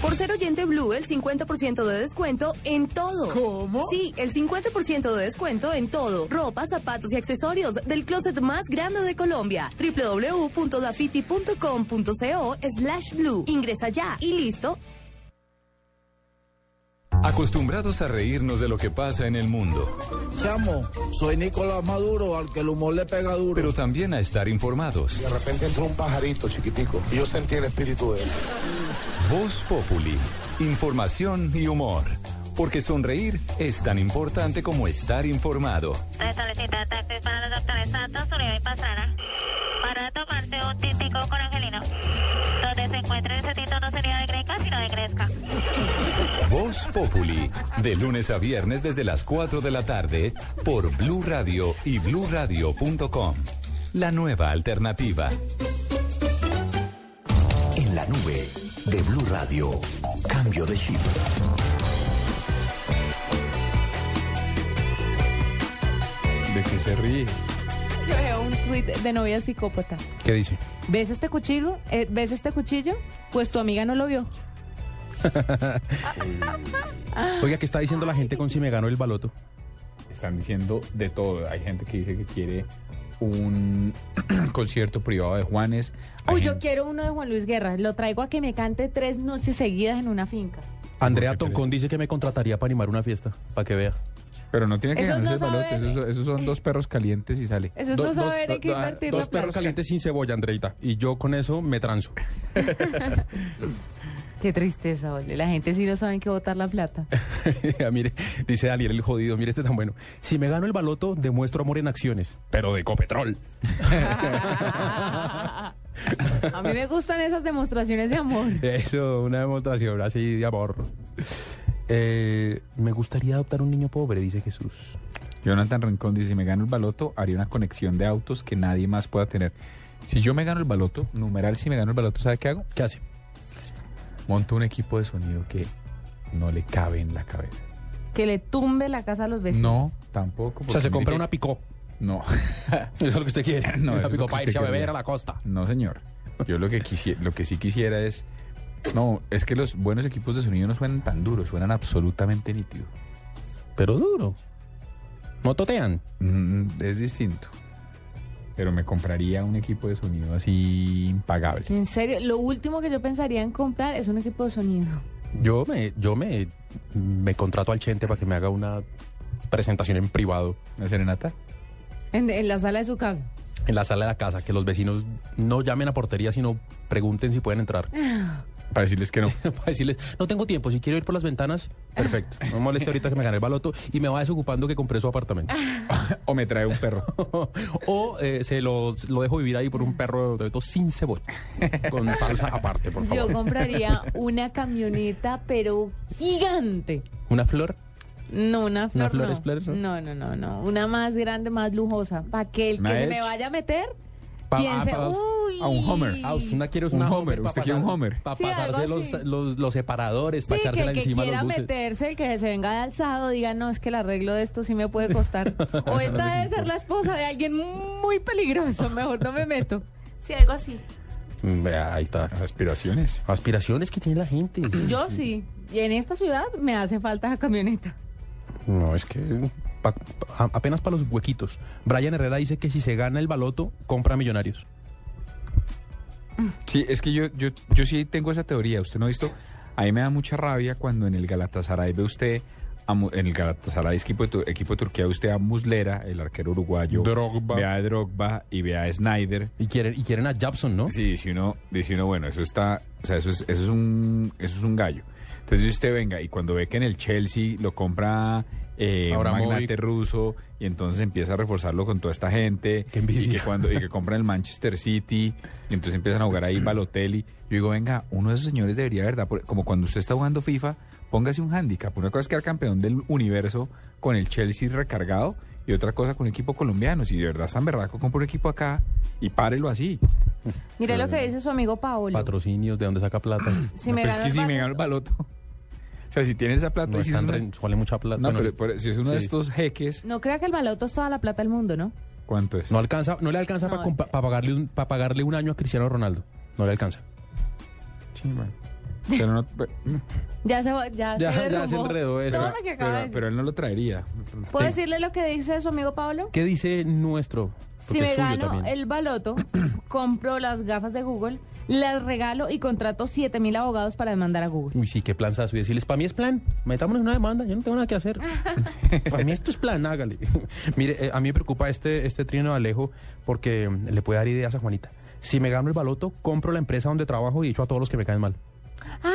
Por ser oyente Blue, el 50% de descuento en todo. ¿Cómo? Sí, el 50% de descuento en todo. Ropa, zapatos y accesorios del closet más grande de Colombia. www.dafiti.com.co slash blue. Ingresa ya y listo. Acostumbrados a reírnos de lo que pasa en el mundo, Chamo, soy Nicolás Maduro, al que el humor le pega duro. pero también a estar informados. De repente entró un pajarito chiquitico y yo sentí el espíritu de él. Voz Populi, información y humor. Porque sonreír es tan importante como estar informado. Se solicita taxi para los doctores Santos, Uribe y Pastrana para tomarse un tintico con Angelino. Donde se encuentre el setito no sería de greca, sino de gresca. Voz Populi, de lunes a viernes desde las 4 de la tarde por Blue Radio y bluradio.com. La nueva alternativa. En la nube de Blue Radio, cambio de chip. ¿De qué se ríe? Yo veo un tuit de novia psicópata. ¿Qué dice? ¿Ves este cuchillo? Eh, ¿Ves este cuchillo? Pues tu amiga no lo vio. Oiga, ¿qué está diciendo la gente con si me ganó el baloto? Están diciendo de todo. Hay gente que dice que quiere un concierto privado de Juanes. Hay Uy, yo quiero uno de Juan Luis Guerra. Lo traigo a que me cante tres noches seguidas en una finca. Andrea Toncón dice que me contrataría para animar una fiesta, para que vea. Pero no tiene que Esos ganarse no el baloto. saben. Esos, esos son dos perros calientes y sale. Eso es no saber en qué invertir Dos la perros calientes sin cebolla, Andreita. Y yo con eso me transo. Qué tristeza, ole. La gente sí no sabe en qué botar la plata. Ah, mire, dice Daniel el jodido, mire este tan bueno. Si me gano el baloto, demuestro amor en acciones, pero de Copetrol. A mí me gustan esas demostraciones de amor. Eso, una demostración así de amor. Eh, me gustaría adoptar un niño pobre, dice Jesús. Jonathan Rincón dice, si me gano el baloto, haría una conexión de autos que nadie más pueda tener. Si yo me gano el baloto, numeral, si me gano el baloto, ¿sabe qué hago? ¿Qué hace? Monto un equipo de sonido que no le cabe en la cabeza. Que le tumbe la casa a los vecinos. No, tampoco. O sea, se compra mire una que- picó. No. Eso es lo que usted quiere. No, una picó para irse a beber a la costa. No, señor. Yo lo que quisiera, lo que sí quisiera es... No, es que los buenos equipos de sonido no suenan tan duros, suenan absolutamente nítidos. Pero duro. ¿No totean? Mm, es distinto. Pero me compraría un equipo de sonido así impagable. En serio, lo último que yo pensaría en comprar es un equipo de sonido. Yo me, yo me, me contrato al Chente para que me haga una presentación en privado. ¿La serenata? En, en la sala de su casa. En la sala de la casa, que los vecinos no llamen a portería, sino pregunten si pueden entrar. Para decirles que no. para decirles, no tengo tiempo, si quiero ir por las ventanas, perfecto. No me moleste ahorita que me gane el baloto y me va desocupando que compré su apartamento. o me trae un perro. o eh, se lo, lo dejo vivir ahí por un perro de estos sin cebolla. Con salsa aparte, por favor. Yo compraría una camioneta, pero gigante. ¿Una flor? No, una flor. ¿Una flor no. Explorer, no? no, no, no, no. Una más grande, más lujosa. Para que el que se me vaya a meter piense, ah, pa- uy. A un Homer. Ah, usted una quiere Un una Homer, usted quiere un Homer. Para Sí, pasarse los, los, los separadores, para Sí, que echársela el que encima a quiera los buses. meterse, el que se venga de alzado, diga, no, es que el arreglo de esto sí me puede costar. O esta debe ser la esposa de alguien muy peligroso, mejor no me meto. Sí, algo así. Mm, vea, ahí está. Aspiraciones. Aspiraciones que tiene la gente. Yo sí. Y en esta ciudad me hace falta esa camioneta. No, es que pa- pa- a- apenas para los huequitos. Brian Herrera dice que si se gana el baloto, compra millonarios. Sí, es que yo, yo, yo sí tengo esa teoría. Usted no ha visto. A mí me da mucha rabia cuando en el Galatasaray ve usted. en el Galatasaray, equipo de, equipo de Turquía, ve usted a Muslera, el arquero uruguayo. Drogba. Ve a Drogba y ve a Snyder. Y quieren, y quieren a Japson, ¿no? Sí, dice uno, dice uno, bueno, eso está. O sea, eso es, eso es, un, eso es un gallo. Entonces, si usted venga y cuando ve que en el Chelsea lo compra eh, un Abramovich. magnate ruso y entonces empieza a reforzarlo con toda esta gente y que cuando y que compran el Manchester City y entonces empiezan a jugar ahí Balotelli. Yo digo, venga, uno de esos señores debería, ¿verdad? Como cuando usted está jugando FIFA, póngase un handicap. Una cosa es quedar campeón del universo con el Chelsea recargado y otra cosa con un equipo colombiano. Si de verdad es tan berraco, compra un equipo acá y párelo así. Mire lo que dice su amigo Paolo. Patrocinios, ¿de dónde saca plata? Si me pero es que si me gano el baloto. O sea, si tiene esa plata No y es si tan una- ren- vale mucha plata. No, Bueno, pero, pero si es uno de estos jeques, No crea que el baloto es toda la plata del mundo, ¿no? ¿cuánto es? No alcanza, no le alcanza No. para pagarle un, pa pagarle un año a Cristiano Ronaldo. No le alcanza. Sí, bueno. Pero, no- Ya se, va- ya, Ya- se, ya se enredó eso. todo lo que acaba de pero, pero él no lo traería. ¿Puedo decirle lo que dice su amigo Pablo? ¿Qué dice nuestro? Si me gano también. el baloto, compro las gafas de Google, las regalo y contrato 7 mil abogados para demandar a Google. Uy, sí, qué planzazo. Y decirles, para mí es plan, metámonos en una demanda, yo no tengo nada que hacer. para mí esto es plan, hágale. Mire, eh, a mí me preocupa este, este trino de Alejo porque mm, le puede dar ideas a Juanita. Si me gano el baloto, compro la empresa donde trabajo y echo a todos los que me caen mal. ¡Ay,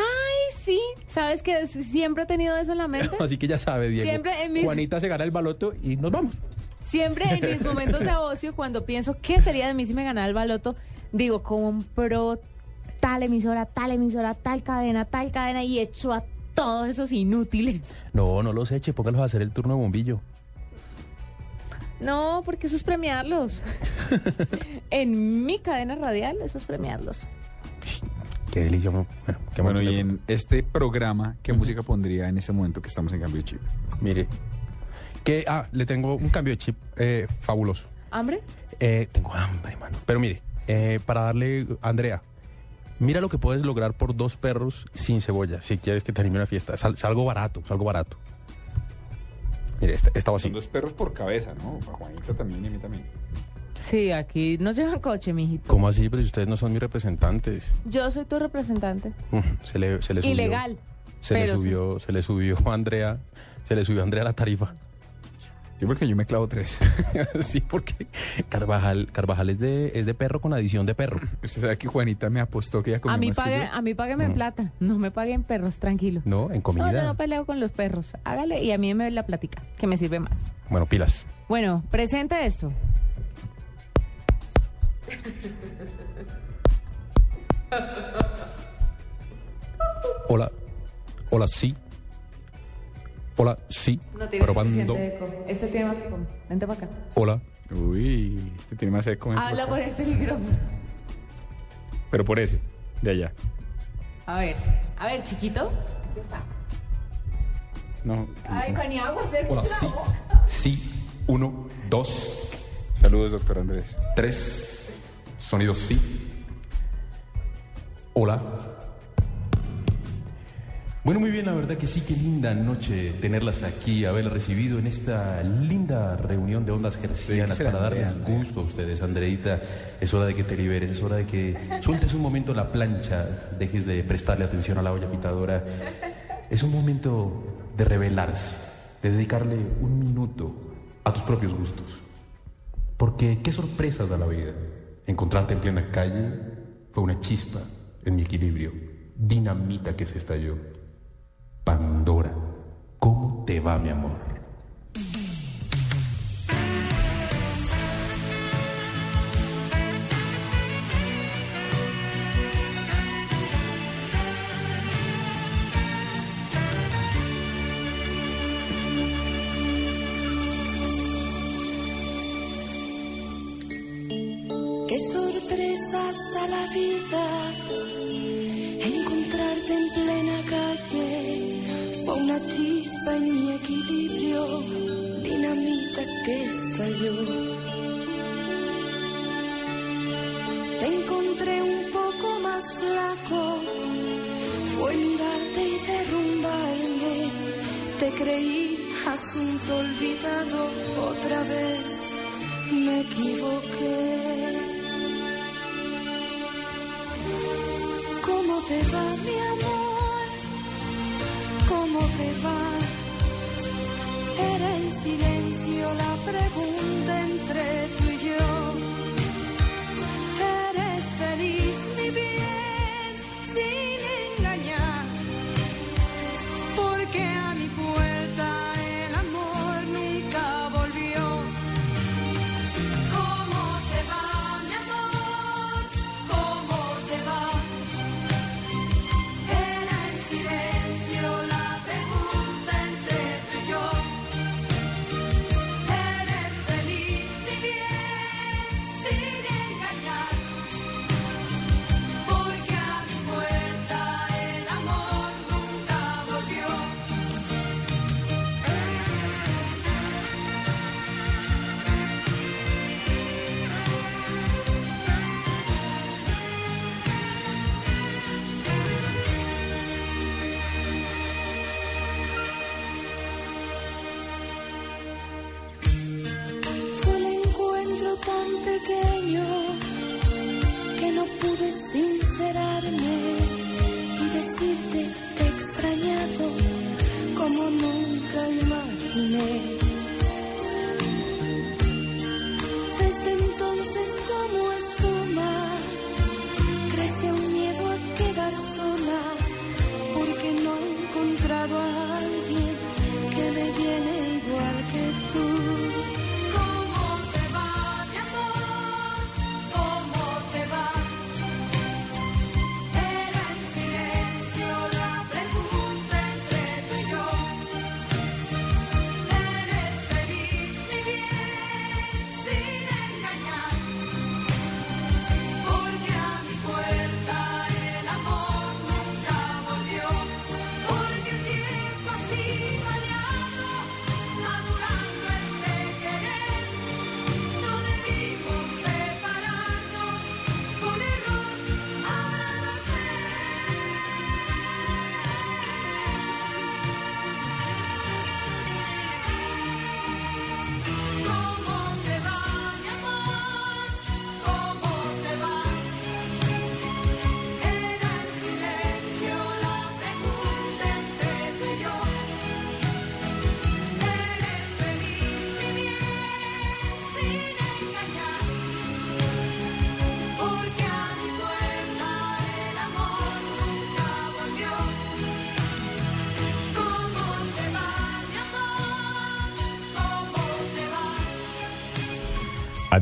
sí! ¿Sabes que siempre he tenido eso en la mente? Así que ya sabe, Diego. Siempre en mis- Juanita se gana el baloto y nos vamos. Siempre en mis momentos de ocio, cuando pienso qué sería de mí si me ganara el baloto, digo, compro tal emisora, tal emisora, tal cadena, tal cadena y echo a todos esos inútiles. No, no los eche, póngalos a hacer el turno de bombillo. No, porque eso es premiarlos. en mi cadena radial, eso es premiarlos. Qué delicia. Bueno, qué Bueno, buen y en este programa, ¿qué música pondría en ese momento que estamos en cambio de chip? Mire, que, ah, le tengo un cambio de chip eh, fabuloso. ¿Hambre? Eh, tengo hambre, mano. Pero mire, eh, para darle, Andrea, mira lo que puedes lograr por dos perros sin cebolla, si quieres que te anime una fiesta. Es, al- es algo barato, es algo barato. Mire, esta, esta va así. Son dos perros por cabeza, ¿no? A Juanita también y a mí también. Sí, aquí nos llevan coche, mijito. ¿Cómo así? Pero si ustedes no son mis representantes. Yo soy tu representante. Se le, se le subió. Ilegal. Se le sí. subió, se le subió a Andrea, se le subió a Andrea la tarifa. Sí, porque yo me clavo tres. sí, porque Carvajal, Carvajal es de, es de perro con adición de perro. Usted sabe que Juanita me apostó que ella comía A mí, más que pague, yo. a mí págueme en No. plata. No me paguen perros, tranquilo. No, en comida. No, yo no peleo con los perros. Hágale y a mí me la platica, que me sirve más. Bueno, pilas. Bueno, presente esto. Hola. Hola, sí. Hola, sí. No tiene Probando. suficiente eco. Este tiene más eco. Vente para acá. Hola. Uy, este tiene más eco. Habla acá. por este micrófono. Pero por ese, de allá. A ver, a ver, chiquito. Aquí está. No. Ay, Paniagua, acérquese Hola, la sí. Sí. Uno, dos, Saludos, doctor Andrés. tres. Sonido sí. Hola. Bueno, muy bien, la verdad que sí, qué linda noche tenerlas aquí, haberlas recibido en esta linda reunión de ondas gercianas Sí, para darles Andrea. gusto a ustedes, Andreita. Es hora de que te liberes, es hora de que sueltes un momento la plancha, dejes de prestarle atención a la olla pitadora. Es un momento de revelarse, de dedicarle un minuto a tus propios gustos. Porque qué sorpresas da la vida. Encontrarte en plena calle fue una chispa en mi equilibrio, dinamita que se estalló. Pandora, ¿cómo te va, mi amor? Qué sorpresas da la vida. Equilibrio, dinamita que estalló. Te encontré un poco más flaco, fue mirarte y derrumbarme. Te creí asunto olvidado otra vez. Me equivoqué. ¿Cómo te va, mi amor? ¿Cómo te va? Era en silencio la pregunta entre tú y yo. ¿Eres feliz, mi bien, pude sincerarme y decirte te he extrañado como nunca imaginé.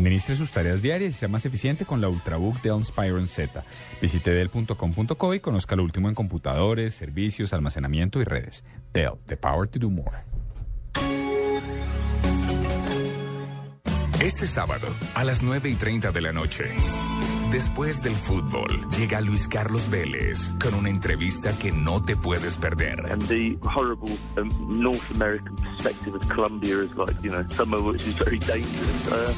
Administre sus tareas diarias y sea más eficiente con la Ultrabook Dell Inspiron Z. Visite Dell.com.co y conozca lo último en computadores, servicios, almacenamiento y redes. Dell, the power to do more. Este sábado, a las 9 y 30 de la noche, después del fútbol, llega Luis Carlos Vélez con una entrevista que no te puedes perder. and the horrible um, North American perspective of Colombia is like, you know, somewhere which is very dangerous. Uh,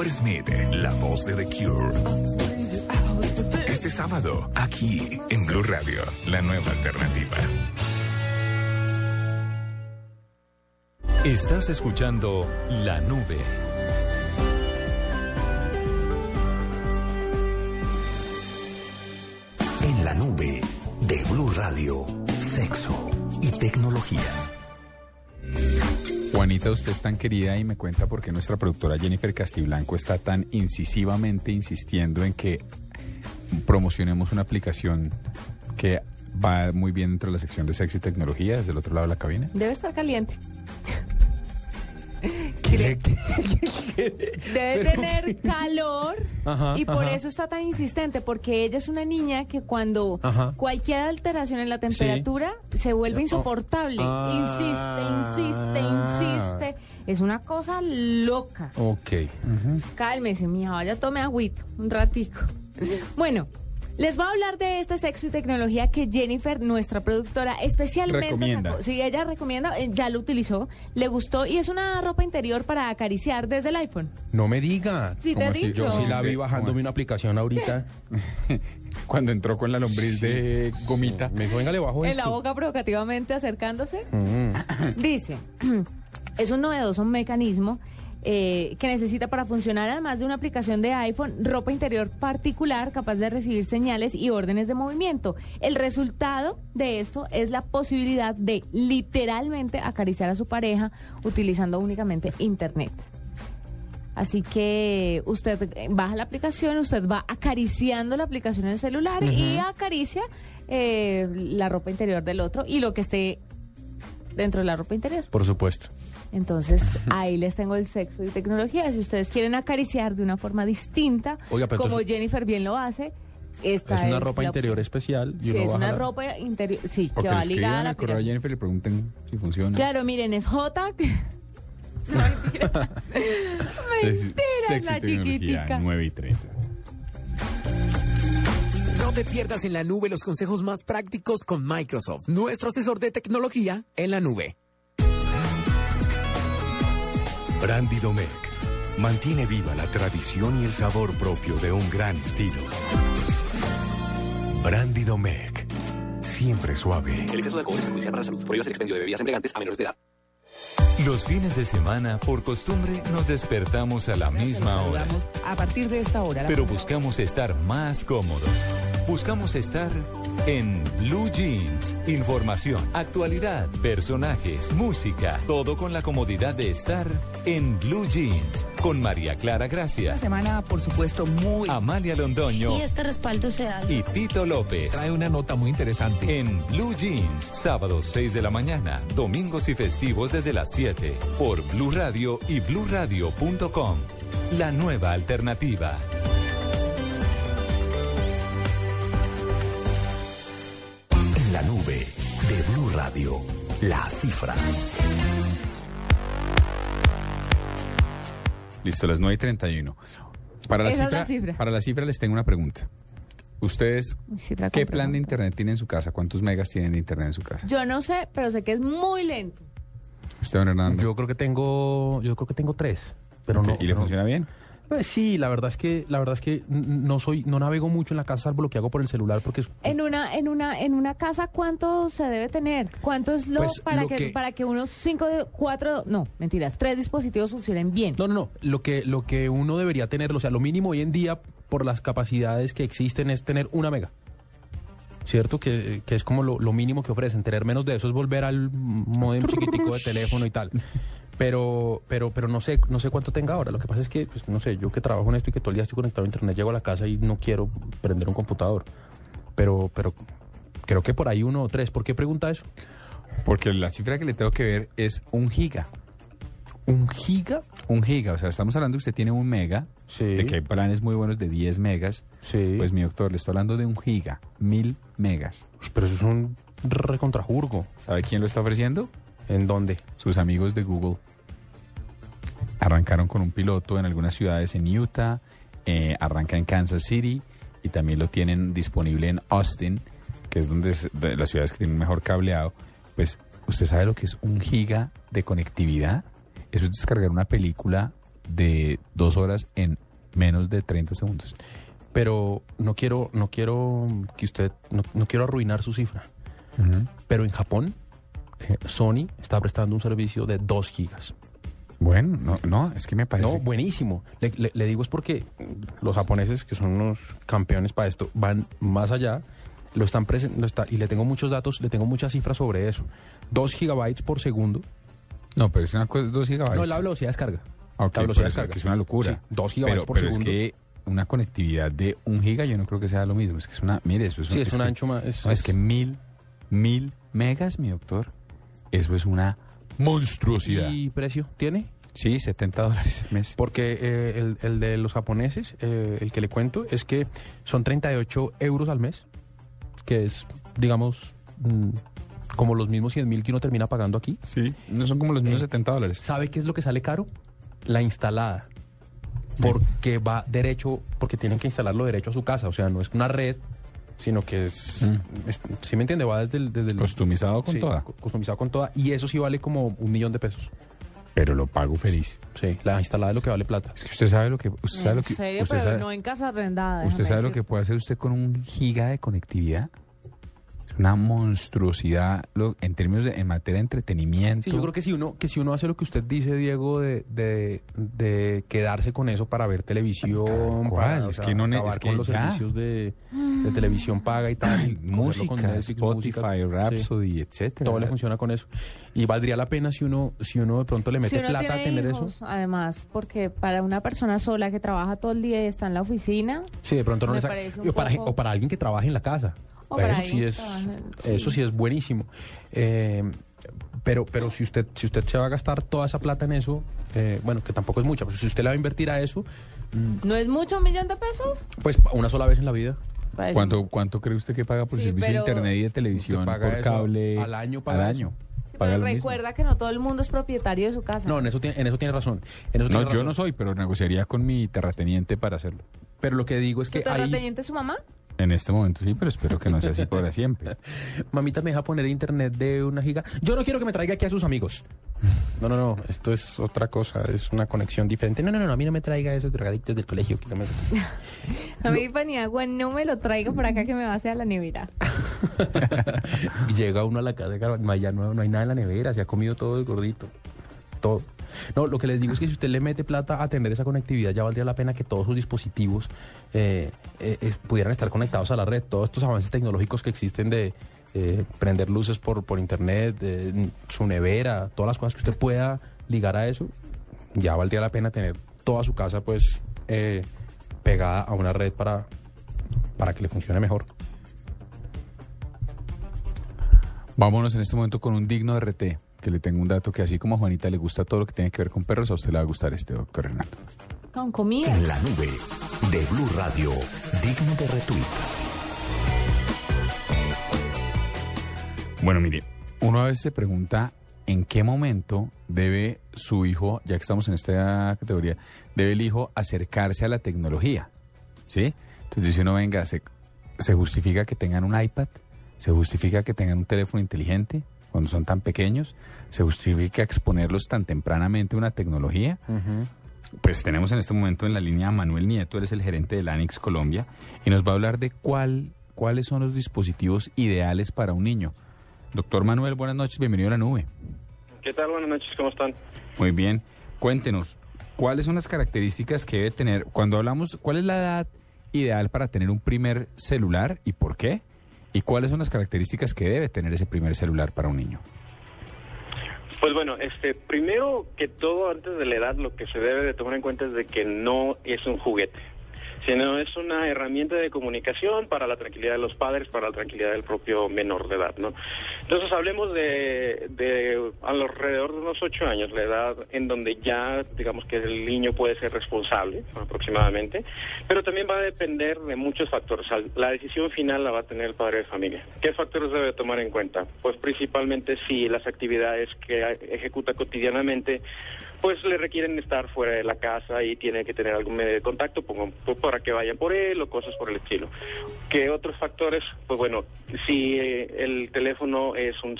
Robert Smith, la voz de The Cure. Este sábado, aquí en Blue Radio, la nueva alternativa. Estás escuchando La Nube. En la nube de Blue Radio, sexo y tecnología. Juanita, usted es tan querida y me cuenta por qué nuestra productora Jennifer Castiblanco está tan incisivamente insistiendo en que promocionemos una aplicación que va muy bien dentro de la sección de sexo y tecnología desde el otro lado de la cabina. Debe estar caliente. Debe tener calor Ajá, y por ajá. eso está tan insistente, porque ella es una niña que cuando Ajá. cualquier alteración en la temperatura se vuelve Oh. insoportable. Ah. Insiste, insiste, insiste. Es una cosa loca. Ok. Cálmese, mija, vaya, tome agüita un ratico. Bueno, Les voy a hablar de este sexo y tecnología que Jennifer, nuestra productora, especialmente Recomienda. sacó. Sí, ella recomienda, eh, ya lo utilizó, le gustó y es una ropa interior para acariciar desde el iPhone. No me diga. Sí, ¿Cómo te así? Yo sí la vi bajándome ¿cómo? una aplicación ahorita. Cuando entró con la lombriz de gomita. Me dijo, venga, le bajo En esto. la boca provocativamente acercándose. Mm. Dice, es un novedoso mecanismo eh, que necesita para funcionar, además de una aplicación de iPhone, ropa interior particular capaz de recibir señales y órdenes de movimiento. El resultado de esto es la posibilidad de literalmente acariciar a su pareja utilizando únicamente Internet. Así que usted eh, baja la aplicación, usted va acariciando la aplicación en el celular y acaricia eh, la ropa interior del otro y lo que esté dentro de la ropa interior. Por supuesto. Entonces, ahí les tengo el sexo y tecnología. Si ustedes quieren acariciar de una forma distinta, Oiga, como entonces- Jennifer bien lo hace, esta Es una es ropa interior opción. especial. y Sí, es una la- ropa interior, sí, O que que va ligada a la correo a. Jennifer y le pregunten si funciona. Claro, miren, es J. No, la chiquitica. 9 y 30. No te pierdas en la nube los consejos más prácticos con Microsoft, nuestro asesor de tecnología en la nube. Brandy Domecq mantiene viva la tradición y el sabor propio de un gran estilo. Brandy Domecq, siempre suave. El exceso de alcohol es perjudicial para la salud. Prohíbas el expendio de bebidas embriagantes a menores de edad. Los fines de semana, por costumbre, nos despertamos a la misma hora. A partir de esta hora. Pero buscamos estar más cómodos. Buscamos estar en Blue Jeans. Información, actualidad, personajes, música. Todo con la comodidad de estar en Blue Jeans. Con María Clara Gracia, Una semana, por supuesto, muy... Amalia Londoño Y este respaldo se da. y Tito López. Trae una nota muy interesante. En Blue Jeans, sábados 6 de la mañana, domingos y festivos desde las 7, por Blue Radio y bluradio.com. La nueva alternativa. En la nube de Blue Radio, la cifra. Listo, las 9 y 31. Para la, cifra, la cifra. para la cifra les tengo una pregunta. ¿Ustedes qué plan de internet tienen en su casa? ¿Cuántos megas tienen de internet en su casa? Yo no sé, pero sé que es muy lento. ¿Usted, don Hernando? Yo creo que tengo, yo creo que tengo tres, pero no. ¿Y le no- funciona bien? Pues sí, la verdad es que, la verdad es que no soy, no navego mucho en la casa salvo lo que hago por el celular porque es En una, en una, en una casa, ¿cuánto se debe tener? ¿Cuánto es lo, Pues, para lo que, que- para que unos cinco, cuatro, no, mentiras, tres dispositivos funcionen bien? No, no, no. Lo que, lo que uno debería tener, o sea, lo mínimo hoy en día, por las capacidades que existen, es tener una mega. ¿Cierto? Que, que es como lo, lo mínimo que ofrecen. Tener menos de eso es volver al modem chiquitico de teléfono y tal. Pero, pero, pero no sé, no sé cuánto tenga ahora. Lo que pasa es que, pues, no sé, yo que trabajo en esto y que todo el día estoy conectado a internet, llego a la casa y no quiero prender un computador. Pero, pero creo que por ahí uno o tres. ¿Por qué pregunta eso? Porque la cifra que le tengo que ver es un giga. ¿Un giga? Un giga, o sea, estamos hablando que usted tiene un mega, de que hay planes muy buenos de 10 megas. Sí. Pues mi doctor, le estoy hablando de un giga, mil megas. Pero eso es un recontrajurgo. ¿Sabe quién lo está ofreciendo? ¿En dónde? Sus amigos de Google. Arrancaron con un piloto en algunas ciudades en Utah, eh, arranca en Kansas City y también lo tienen disponible en Austin, que es donde es de las ciudades que tienen mejor cableado. Pues, ¿usted sabe lo que es un giga de conectividad? Eso es descargar una película de dos horas en menos de 30 segundos. Pero no quiero, no quiero que usted, no, no quiero arruinar su cifra. Pero en Japón, Sony está prestando un servicio de 2 gigas. Bueno, no, no, es que me parece. No, buenísimo. Le, le- le digo es porque los japoneses, que son unos campeones para esto, van más allá. Lo están lo está- y le tengo muchos datos, le tengo muchas cifras sobre eso. 2 gigabytes por segundo. No, pero es una cosa, 2 gigabytes. No, la velocidad de descarga. Ah, ok, la velocidad de descarga. que es una locura. Sí, 2 gigabytes pero, por pero segundo. es que una conectividad de un giga yo no creo que sea lo mismo. Es que es una, mire, eso es, Sí, es un que- ancho más- es- no, es- que mil, mil megas, mi doctor, eso es una monstruosidad. ¿Y precio tiene? Sí, 70 dólares al mes. Porque eh, el, el de los japoneses, eh, el que le cuento, es que son 38 euros al mes, que es, digamos, mm, como los mismos 100 mil que uno termina pagando aquí. Sí, no son como los mismos Eh, 70 dólares. ¿Sabe qué es lo que sale caro? La instalada. Porque va derecho, porque tienen que instalarlo derecho a su casa. O sea, no es una red sino que es, es- ¿sí me entiende? Va desde el... Desde el Customizado con sí, toda. cu- Customizado con toda. Y eso sí vale como un millón de pesos. Pero lo pago feliz. Sí, la instalada es lo que vale plata. Es que usted sabe lo que... Usted sabe En lo que serio, usted pero sabe, no en casa arrendada. ¿Usted sabe lo que puede hacer usted con un giga de conectividad? Una monstruosidad lo- en términos de en materia de entretenimiento. Sí, yo creo que si uno, que si uno hace lo que usted dice, Diego, de, de, de quedarse con eso para ver televisión, Tal cual, para, o es sea, que no es que con los ya. servicios de, de televisión paga y tal, y música, con Netflix, Spotify, música, Rhapsody, sí. etcétera. Todo le funciona con eso. Y valdría la pena si uno, si uno de pronto le mete Si plata a tener hijos, eso. además, porque para una persona sola que trabaja todo el día y está en la oficina, Sí, de pronto no le saca- o, para, poco- o para alguien que trabaje en la casa. Para eso sí es, eso sí es buenísimo. Eh, pero, pero si usted, si usted se va a gastar toda esa plata en eso, eh, bueno, que tampoco es mucha, pero si usted le va a invertir a eso, mm, ¿no es mucho un millón de pesos? pues una sola vez en la vida. Parece ¿Cuánto, ¿Cuánto cree usted que paga por Sí, servicio de internet y de televisión por cable? al año, Al paga año. Sí, Paga pero mismo. recuerda que no todo el mundo es propietario de su casa. No, en eso tiene, en eso tiene razón. En eso No, tiene yo razón. no soy, pero negociaría con mi terrateniente para hacerlo. Pero lo que digo es ¿Tu que ahí, terrateniente es su mamá? En este momento sí, pero espero que no sea así para siempre. mamita me deja poner internet de una giga. Yo no quiero que me traiga aquí a sus amigos. No, no, no, esto es otra cosa, es una conexión diferente. No, no, no, a mí no me traiga esos drogadictos del colegio. que no me- A mí Paniagua no me lo traiga por acá que me va a hacer a la nevera. y llega uno a la casa, hay, ya no, no hay nada en la nevera, se ha comido todo el gordito. Todo. No, lo que les digo es que si usted le mete plata a tener esa conectividad, ya valdría la pena que todos sus dispositivos eh, eh, pudieran estar conectados a la red. Todos estos avances tecnológicos que existen de prender luces por, por internet, de, su nevera, todas las cosas que usted pueda ligar a eso, ya valdría la pena tener toda su casa pues eh, pegada a una red para, para que le funcione mejor. Vámonos en este momento con un digno RT, que le tengo un dato que así como a Juanita le gusta todo lo que tiene que ver con perros, a usted le va a gustar este, doctor Hernando. Con comida. En la nube de Blue Radio, digno de retweet. Bueno, mire, uno a veces se pregunta en qué momento debe su hijo, ya que estamos en esta categoría, debe el hijo acercarse a la tecnología, ¿sí? Entonces dice uno, venga, se, se justifica que tengan un iPad, se justifica que tengan un teléfono inteligente cuando son tan pequeños, se justifica exponerlos tan tempranamente a una tecnología. Pues tenemos en este momento en la línea a Manuel Nieto, él es el gerente del ANIX Colombia, y nos va a hablar de cuál, cuáles son los dispositivos ideales para un niño. Doctor Manuel, buenas noches, bienvenido a la nube. ¿Qué tal? Buenas noches, ¿cómo están? Muy bien, cuéntenos, ¿cuáles son las características que debe tener, cuando hablamos, cuál es la edad ideal para tener un primer celular y por qué? ¿Y cuáles son las características que debe tener ese primer celular para un niño? Pues bueno, este, primero que todo, antes de la edad, lo que se debe de tomar en cuenta es de que no es un juguete, sino es una herramienta de comunicación para la tranquilidad de los padres, para la tranquilidad del propio menor de edad, ¿no? Entonces hablemos de, de alrededor de unos ocho años, la edad en donde ya, digamos que el niño puede ser responsable, aproximadamente, pero también va a depender de muchos factores. La decisión final la va a tener el padre de familia. ¿Qué factores debe tomar en cuenta? Pues principalmente si las actividades que ejecuta cotidianamente pues le requieren estar fuera de la casa y tiene que tener algún medio de contacto pues, para que vayan por él o cosas por el estilo. ¿Qué otros factores? Pues bueno, si eh, el teléfono es un,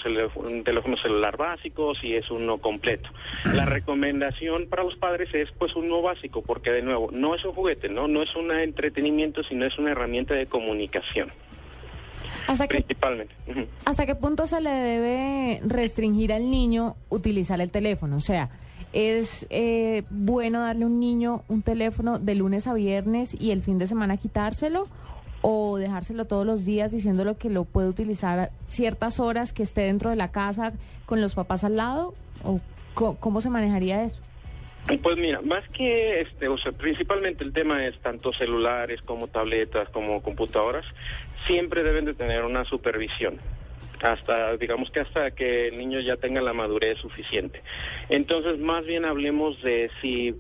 teléfono celular básico, si es uno completo. La recomendación para los padres es pues uno básico, porque de nuevo, no es un juguete, no, no es un entretenimiento, sino es una herramienta de comunicación, ¿Hasta qué, principalmente. ¿Hasta qué punto se le debe restringir al niño utilizar el teléfono? O sea, ¿es eh, bueno darle a un niño un teléfono de lunes a viernes y el fin de semana quitárselo? ¿O dejárselo todos los días diciéndolo que lo puede utilizar ciertas horas que esté dentro de la casa con los papás al lado? ¿O cómo se manejaría eso? Pues mira, más que este, o sea, principalmente el tema es tanto celulares como tabletas como computadoras, siempre deben de tener una supervisión. Hasta digamos que hasta que el niño ya tenga la madurez suficiente. Entonces, más bien hablemos de si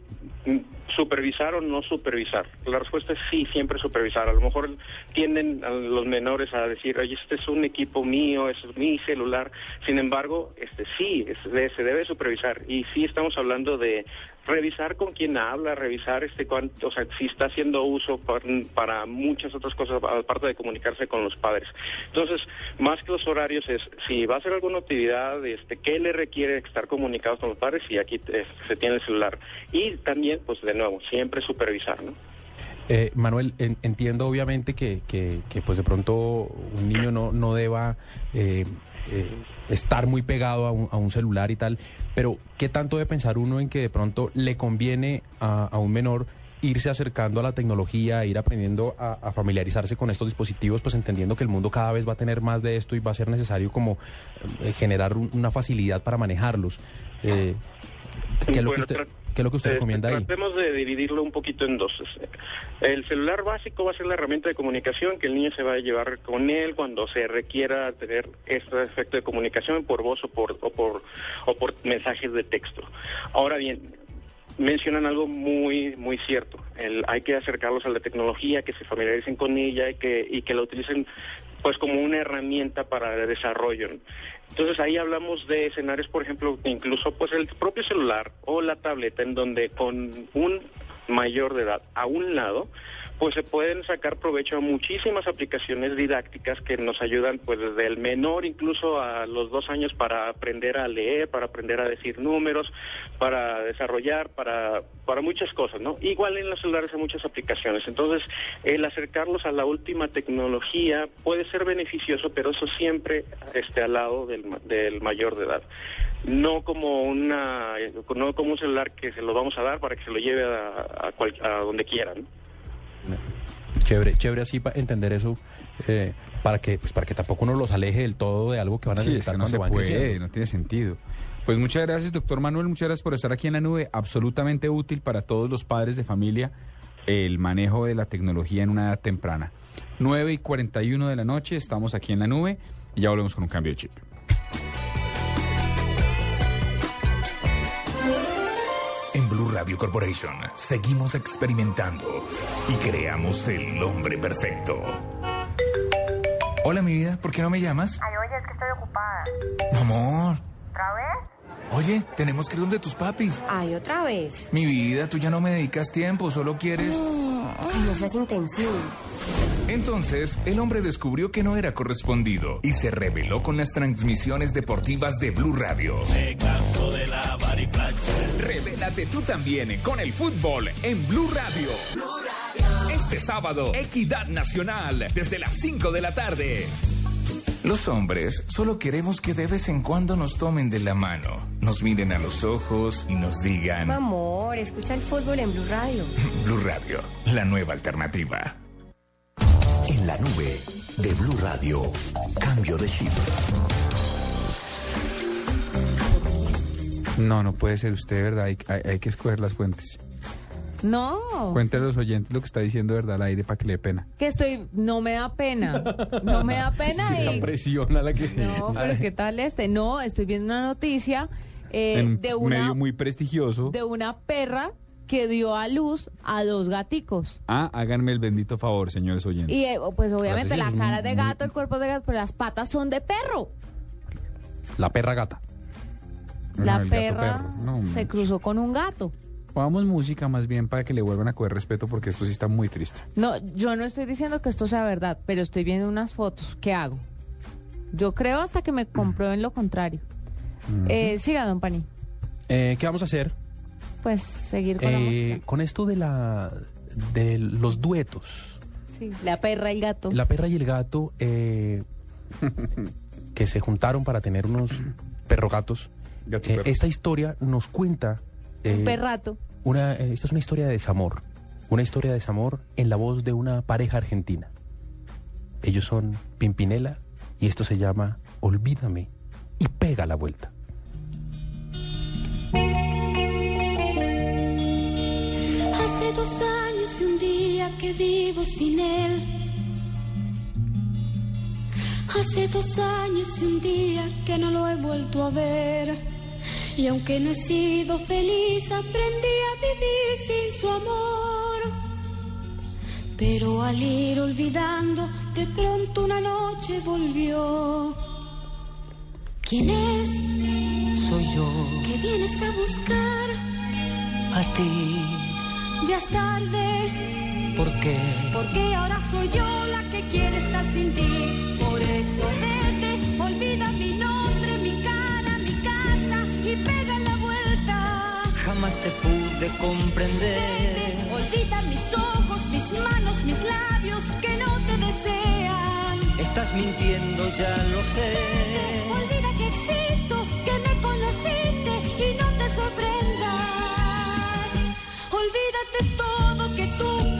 supervisar o no supervisar. La respuesta es sí, siempre supervisar. A lo mejor tienden a los menores a decir, oye, este es un equipo mío, es mi celular. Sin embargo, este sí, se debe supervisar. Y sí estamos hablando de revisar con quién habla, revisar este cuánto, o sea, si está haciendo uso par- para, muchas otras cosas, aparte de comunicarse con los padres. Entonces, más que los horarios es, si va a hacer alguna actividad, este, ¿qué le requiere estar comunicados con los padres? Y aquí eh, se tiene el celular. Y también, pues de nuevo, siempre supervisar, ¿no? Eh, Manuel, en- entiendo obviamente que, que, que, pues de pronto un niño no, no deba eh, eh, estar muy pegado a un, a un celular y tal, pero ¿qué tanto debe pensar uno en que de pronto le conviene a, a un menor irse acercando a la tecnología, ir aprendiendo a, a familiarizarse con estos dispositivos, pues entendiendo que el mundo cada vez va a tener más de esto y va a ser necesario como eh, generar un- una facilidad para manejarlos? Eh, ¿qué, es lo que usted, qué es lo que usted Eh, recomienda ahí? Tratemos de dividirlo un poquito en dos. El celular básico va a ser la herramienta de comunicación que el niño se va a llevar con él cuando se requiera tener este efecto de comunicación por voz o por, o por, o por mensajes de texto. Ahora bien, mencionan algo muy muy cierto. El, hay que acercarlos a la tecnología, que se familiaricen con ella y que, y que la utilicen pues como una herramienta para el desarrollo. Entonces ahí hablamos de escenarios, por ejemplo, incluso pues el propio celular o la tableta en donde con un mayor de edad a un lado, pues se pueden sacar provecho a muchísimas aplicaciones didácticas que nos ayudan pues desde el menor incluso a los dos años para aprender a leer, para aprender a decir números, para desarrollar, para, para muchas cosas, ¿no? Igual en los celulares hay muchas aplicaciones. Entonces, el acercarlos a la última tecnología puede ser beneficioso, pero eso siempre este, al lado del, del mayor de edad. No como una, no como un celular que se lo vamos a dar para que se lo lleve a, a, a donde quieran. Chévere, chévere así para entender eso, eh, para que pues para que tampoco uno los aleje del todo de algo que van a Sí, es necesitar que no cuando se van puede, creciendo. no tiene sentido. Pues muchas gracias, doctor Manuel, muchas gracias por estar aquí en la nube. Absolutamente útil para todos los padres de familia el manejo de la tecnología en una edad temprana. 9 y 41 de la noche, estamos aquí en la nube y ya volvemos con un cambio de chip. Radio Corporation seguimos experimentando y creamos el hombre perfecto. Hola, mi vida, ¿por qué no me llamas? Ay, oye, es que estoy ocupada. Mi amor. ¿Otra vez? Oye, tenemos que ir donde tus papis. Ay, otra vez. Mi vida, tú ya no me dedicas tiempo, solo quieres... Ay, no seas intensivo. Entonces, el hombre descubrió que no era correspondido y se rebeló con las transmisiones deportivas de Blue Radio. Me canso de lavar y planchar. Revélate tú también con el fútbol en Blue Radio. Este sábado, Equidad Nacional, desde las 5 de la tarde. Los hombres solo queremos que de vez en cuando nos tomen de la mano, nos miren a los ojos y nos digan Amor, escucha el fútbol en Blue Radio. Blue Radio, la nueva alternativa. En la nube de Blue Radio. Cambio de chip. No, no puede ser usted, ¿verdad? Hay, hay- hay que escoger las fuentes. No. Cuéntale a los oyentes lo que está diciendo, ¿verdad? Al aire para que le dé pena. Que estoy, no me da pena. No me da pena La y... presión a la que... No, pero ¿qué tal este? No, estoy viendo una noticia eh, en un de una medio muy prestigioso. de una perra que dio a luz a dos gaticos. Ah, háganme el bendito favor, señores oyentes. Y eh, pues obviamente sí, la cara de gato, el cuerpo de gato, pero las patas son de perro. La perra gata. La perra perro. No, se cruzó con un gato. Pongamos música más bien para que le vuelvan a coger respeto porque esto sí está muy triste. No, yo no estoy diciendo que esto sea verdad, pero estoy viendo unas fotos. ¿Qué hago? Yo creo hasta que me comprueben lo contrario. Eh, siga, don Pani. Eh, ¿Qué vamos a hacer? Pues seguir con la Eh, música. con esto de la de los duetos, Sí, la perra y el gato. la perra y el gato eh, que se juntaron para tener unos perrogatos. Eh, esta historia nos cuenta eh, Un perrato. una eh, esta es una historia de desamor, una historia de desamor en la voz de una pareja argentina. Ellos son Pimpinela y esto se llama Olvídame y pega la vuelta. Hace dos años y un día que vivo sin él. Hace dos años y un día que no lo he vuelto a ver. Y aunque no he sido feliz, aprendí a vivir sin su amor. Pero al ir olvidando, de pronto una noche volvió. ¿Quién es? Soy yo, ¿Qué vienes a buscar? a ti. Ya es tarde, ¿Por qué? porque ahora soy yo la que quiere estar sin ti. Por eso vete, olvida mi nombre, y pega la vuelta. Jamás te pude comprender. Olvida mis ojos, mis manos, mis labios que no te desean. Estás mintiendo, ya lo sé. Olvida que existo, que me conociste y no te sorprendas. Olvídate todo que tú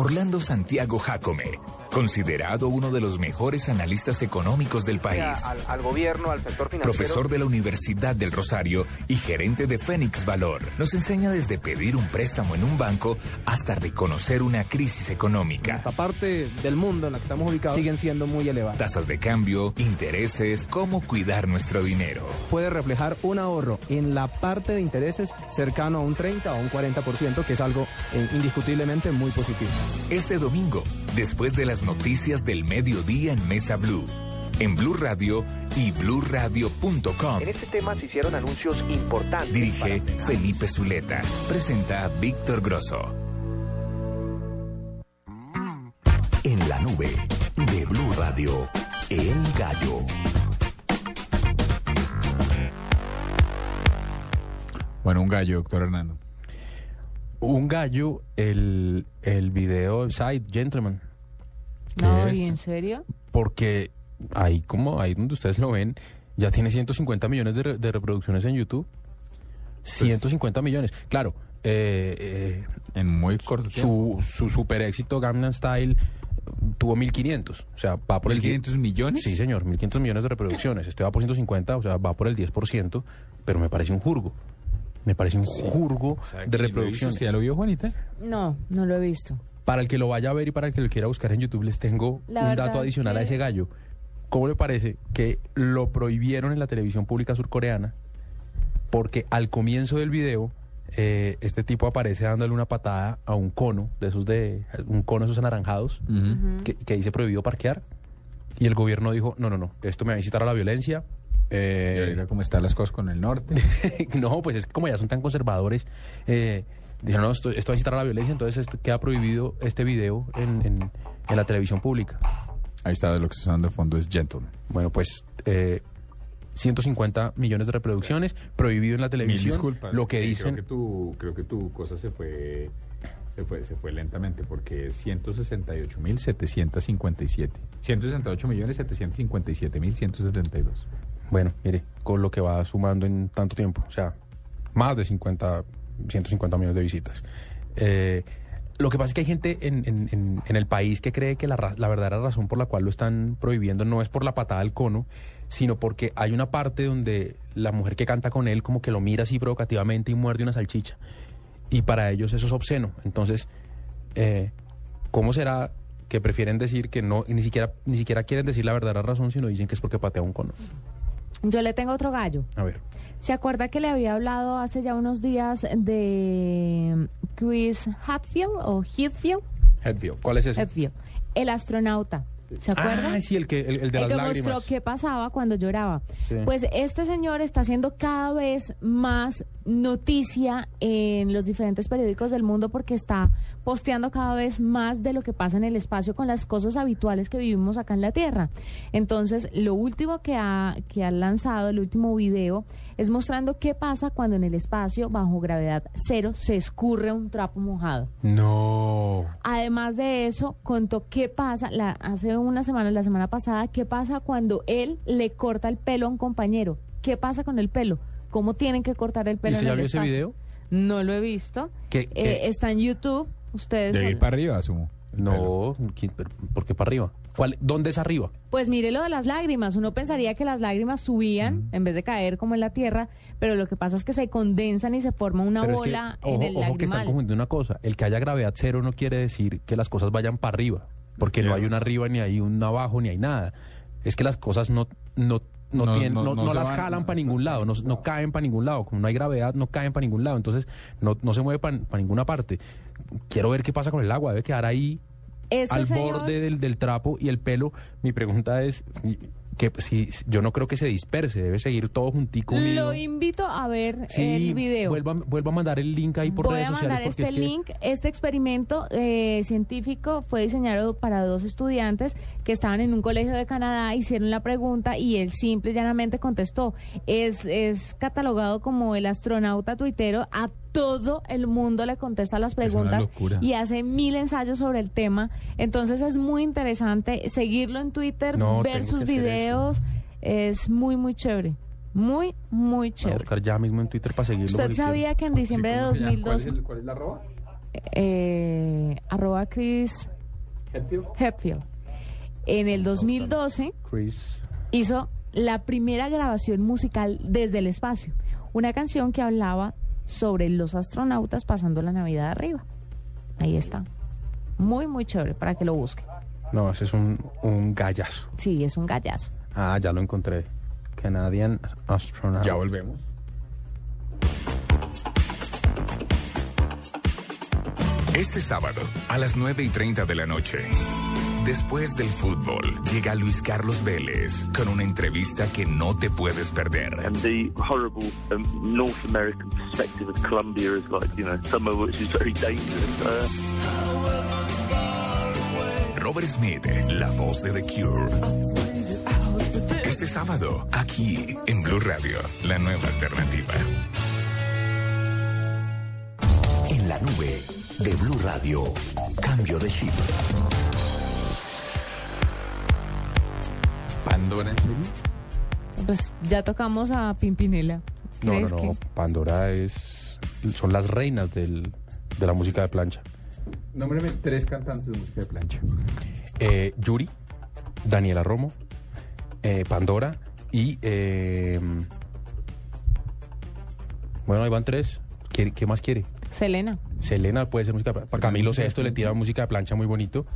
Orlando Santiago Jacome, considerado uno de los mejores analistas económicos del país. Al, al gobierno, al sector financiero. Profesor de la Universidad del Rosario y gerente de Fénix Valor, nos enseña desde pedir un préstamo en un banco hasta reconocer una crisis económica. Esta parte del mundo en la que estamos ubicados siguen siendo muy elevadas. Tasas de cambio, intereses, cómo cuidar nuestro dinero. Puede reflejar un ahorro en la parte de intereses cercano a un 30 o un 40%, que es algo eh, indiscutiblemente muy positivo. Este domingo, después de las noticias del mediodía en Mesa Blue, en Blue Radio y bluradio.com. En este tema se hicieron anuncios importantes. Dirige Felipe Zuleta. Presenta Víctor Grosso. En la nube de Blue Radio, El Gallo. Bueno, un gallo, doctor Hernando. Un gallo, el, el video Side Gentleman. No, ¿Qué ¿y en serio? Porque ahí como ahí donde ustedes lo ven, ya tiene 150 millones de, re- de reproducciones en YouTube. 150 millones. Claro, eh, eh, en muy corto su, su super éxito Gangnam Style tuvo 1500, o sea, va por el 1500 millones? Sí, señor, 1500 millones de reproducciones. Este va por 150, o sea, va por el 10%, pero me parece un jurgo. Me parece un jurgo de reproducciones. ¿Ya lo vio, Juanita? No, no lo he visto. Para el que lo vaya a ver y para el que lo quiera buscar en YouTube, les tengo La un dato es adicional a ese gallo. ¿Cómo le parece que lo prohibieron en la televisión pública surcoreana? Porque al comienzo del video, eh, este tipo aparece dándole una patada a un cono, de esos de, un cono de esos anaranjados, que, que dice prohibido parquear. Y el gobierno dijo, no, no, no, esto me va a incitar a la violencia. Eh, Mira cómo están las cosas con el norte. no, pues es que como ya son tan conservadores, eh, dijeron, no, esto, esto va a incitar a la violencia, entonces esto- queda prohibido este video en, en- en la televisión pública. Ahí está, lo que se está dando de fondo es Gentleman. Bueno, pues eh, 150 millones de reproducciones, prohibido en la Mil televisión. disculpas. Lo que dicen... Creo que tu, creo que tu cosa se fue, se fue, se fue lentamente porque es 168.757. 168.757.172. Bueno, mire, con lo que va sumando en tanto tiempo, o sea, más de 50, 150 millones de visitas. Eh, lo que pasa es que hay gente en, en- en- en el país que cree que la, la verdadera razón por la cual lo están prohibiendo no es por la patada al cono, sino porque hay una parte donde la mujer que canta con él como que lo mira así provocativamente y muerde una salchicha. Y para ellos eso es obsceno. Entonces, eh, ¿cómo será que prefieren decir que no, ni siquiera, ni siquiera quieren decir la verdadera razón, sino dicen que es porque patea un cono? Yo le tengo otro gallo. A ver. ¿Se acuerda que le había hablado hace ya unos días de Chris Hadfield o Heathfield? Headfield. ¿Cuál es ese? Heathfield, el astronauta. ¿Se acuerda? Ah, sí, el, que, el, el de el las que lágrimas. mostró qué pasaba cuando lloraba. Sí. Pues este señor está haciendo cada vez más noticia en los diferentes periódicos del mundo porque está posteando cada vez más de lo que pasa en el espacio con las cosas habituales que vivimos acá en la Tierra. Entonces, lo último que ha, que ha lanzado, el último video, es mostrando qué pasa cuando en el espacio, bajo gravedad cero, se escurre un trapo mojado. No. Además de eso, contó qué pasa, la, hace una semana, la semana pasada, qué pasa cuando él le corta el pelo a un compañero. ¿Qué pasa con el pelo? ¿Cómo tienen que cortar el ¿Y pelo usted en ya el vio ese video? No lo he visto. ¿Qué- Eh, está en YouTube. Ustedes De ir son- para arriba, asumo. No, ¿quién- pero ¿por qué para arriba? ¿Cuál, ¿Dónde es arriba? Pues mire lo de las lágrimas. Uno pensaría que las lágrimas subían en vez de caer como en la tierra, pero lo que pasa es que se condensan y se forma una Pero es que, bola ojo, en el ojo que están lagrimal. confundiendo una cosa. El que haya gravedad cero no quiere decir que las cosas vayan para arriba. Porque no hay un arriba, ni hay un abajo, ni hay nada. Es que las cosas no, no, no, No, tienen- no- no- las van, jalan no, para ningún lado, no, no caen para ningún lado. Como no hay gravedad, no caen para ningún lado. Entonces, no, no se mueve para ninguna parte. Quiero ver qué pasa con el agua. Debe quedar ahí Este al señor- borde del, del trapo y el pelo. Mi pregunta es que si yo no creo que se disperse, debe seguir todo juntico unido. Lo invito a ver Sí, el video. Vuelva, vuelva a mandar el link ahí por Voy redes a sociales. mandar porque este es que- link. Este experimento eh, científico fue diseñado para dos estudiantes que estaban en un colegio de Canadá, hicieron la pregunta y él simple y llanamente contestó. Es, es catalogado como el astronauta tuitero. A todo el mundo le contesta las preguntas y hace mil ensayos sobre el tema. Entonces es muy interesante seguirlo en Twitter, No, ver sus videos. Es muy, muy chévere. Muy, muy Voy a chévere. buscar ya mismo en Twitter para seguirlo. ¿Usted sabía que en diciembre de ¿Cómo se llama? ¿Cuál es 2012... el- ¿Cuál es la arroba? eh, arroba Chris Hepfield. En el 2012 Chris. hizo la primera grabación musical desde el espacio. Una canción que hablaba sobre los astronautas pasando la Navidad arriba. Ahí está. Muy, muy chévere para que lo busque. No, ese es un, un gallazo. Sí, es un gallazo. Ah, ya lo encontré. Canadian Astronaut. Ya volvemos. Este sábado, a las 9 y 30 de la noche, después del fútbol, llega Luis Carlos Vélez con una entrevista que no te puedes perder. And the horrible um, North American perspective of Colombia is like, you know, somewhere which is very dangerous. Uh, Robert Smith, la voz de The Cure. Este sábado, aquí en Blue Radio, la nueva alternativa. En la nube de Blue Radio. Cambio de chip. ¿Pandora en serio? Pues ya tocamos a Pimpinela. No, no, ¿Crees no. que? Pandora es. Son las reinas del, de la música de plancha. Nómbrame tres cantantes de música de plancha. Eh, Yuri, Daniela Romo, eh, Pandora y. eh, bueno, ahí van tres. ¿Qué, qué más quiere? Selena. Selena puede ser música. Para Camilo Sesto le tira música de plancha muy bonito.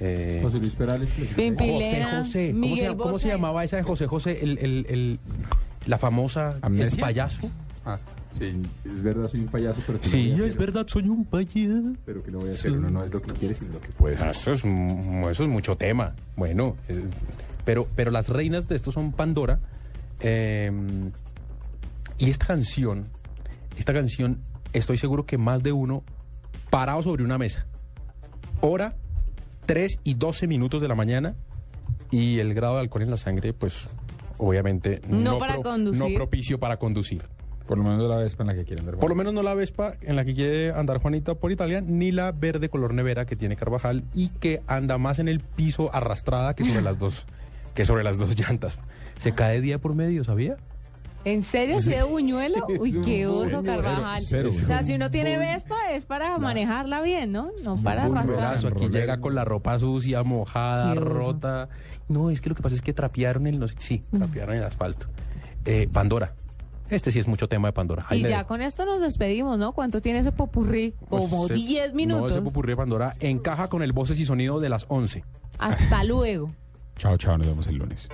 Eh, José Luis Perales. José José. ¿Cómo, se, cómo llamaba esa de José José? El, el- el- la famosa. El payaso. Ah, sí, es verdad, soy un payaso, pero que no Sí, voy a es hacer- verdad, soy un payaso. Pero que no voy a hacer. Uno no es lo que quiere, sino lo que puede ser. Eso es, eso es mucho tema. Bueno, eh, pero, pero las reinas de esto son Pandora. eh, y esta canción, esta canción, estoy seguro que más de uno parado sobre una mesa. Hora 3 y 12 minutos de la mañana y el grado de alcohol en la sangre, pues obviamente No para conducir. no propicio para conducir. Por lo menos la Vespa en la que quieren andar. Por lo menos no la Vespa en la que quiere andar Juanita por Italia, ni la verde color nevera que tiene Carvajal y que anda más en el piso arrastrada que sobre las dos, que sobre las dos llantas. Se cae día por medio, ¿sabía? ¿En serio? ¿Sí de buñuelo? Uy, qué oso. Carvajal. Cero, cero. O sea, si uno tiene Vespa es para manejarla bien, ¿no? No para Un arrastrar. aquí llega con la ropa sucia, mojada, rota. No, es que lo que pasa es que trapearon el, no sé- sí, trapearon el asfalto. Eh, Pandora. Este sí es mucho tema de Pandora. Ahí Y ya con esto nos despedimos, ¿no? ¿Cuánto tiene ese popurrí? Como Ese- 10 No, minutos. ese popurrí de Pandora encaja con el voces y sonido de las 11. Hasta luego. Chao, chao, nos vemos el lunes.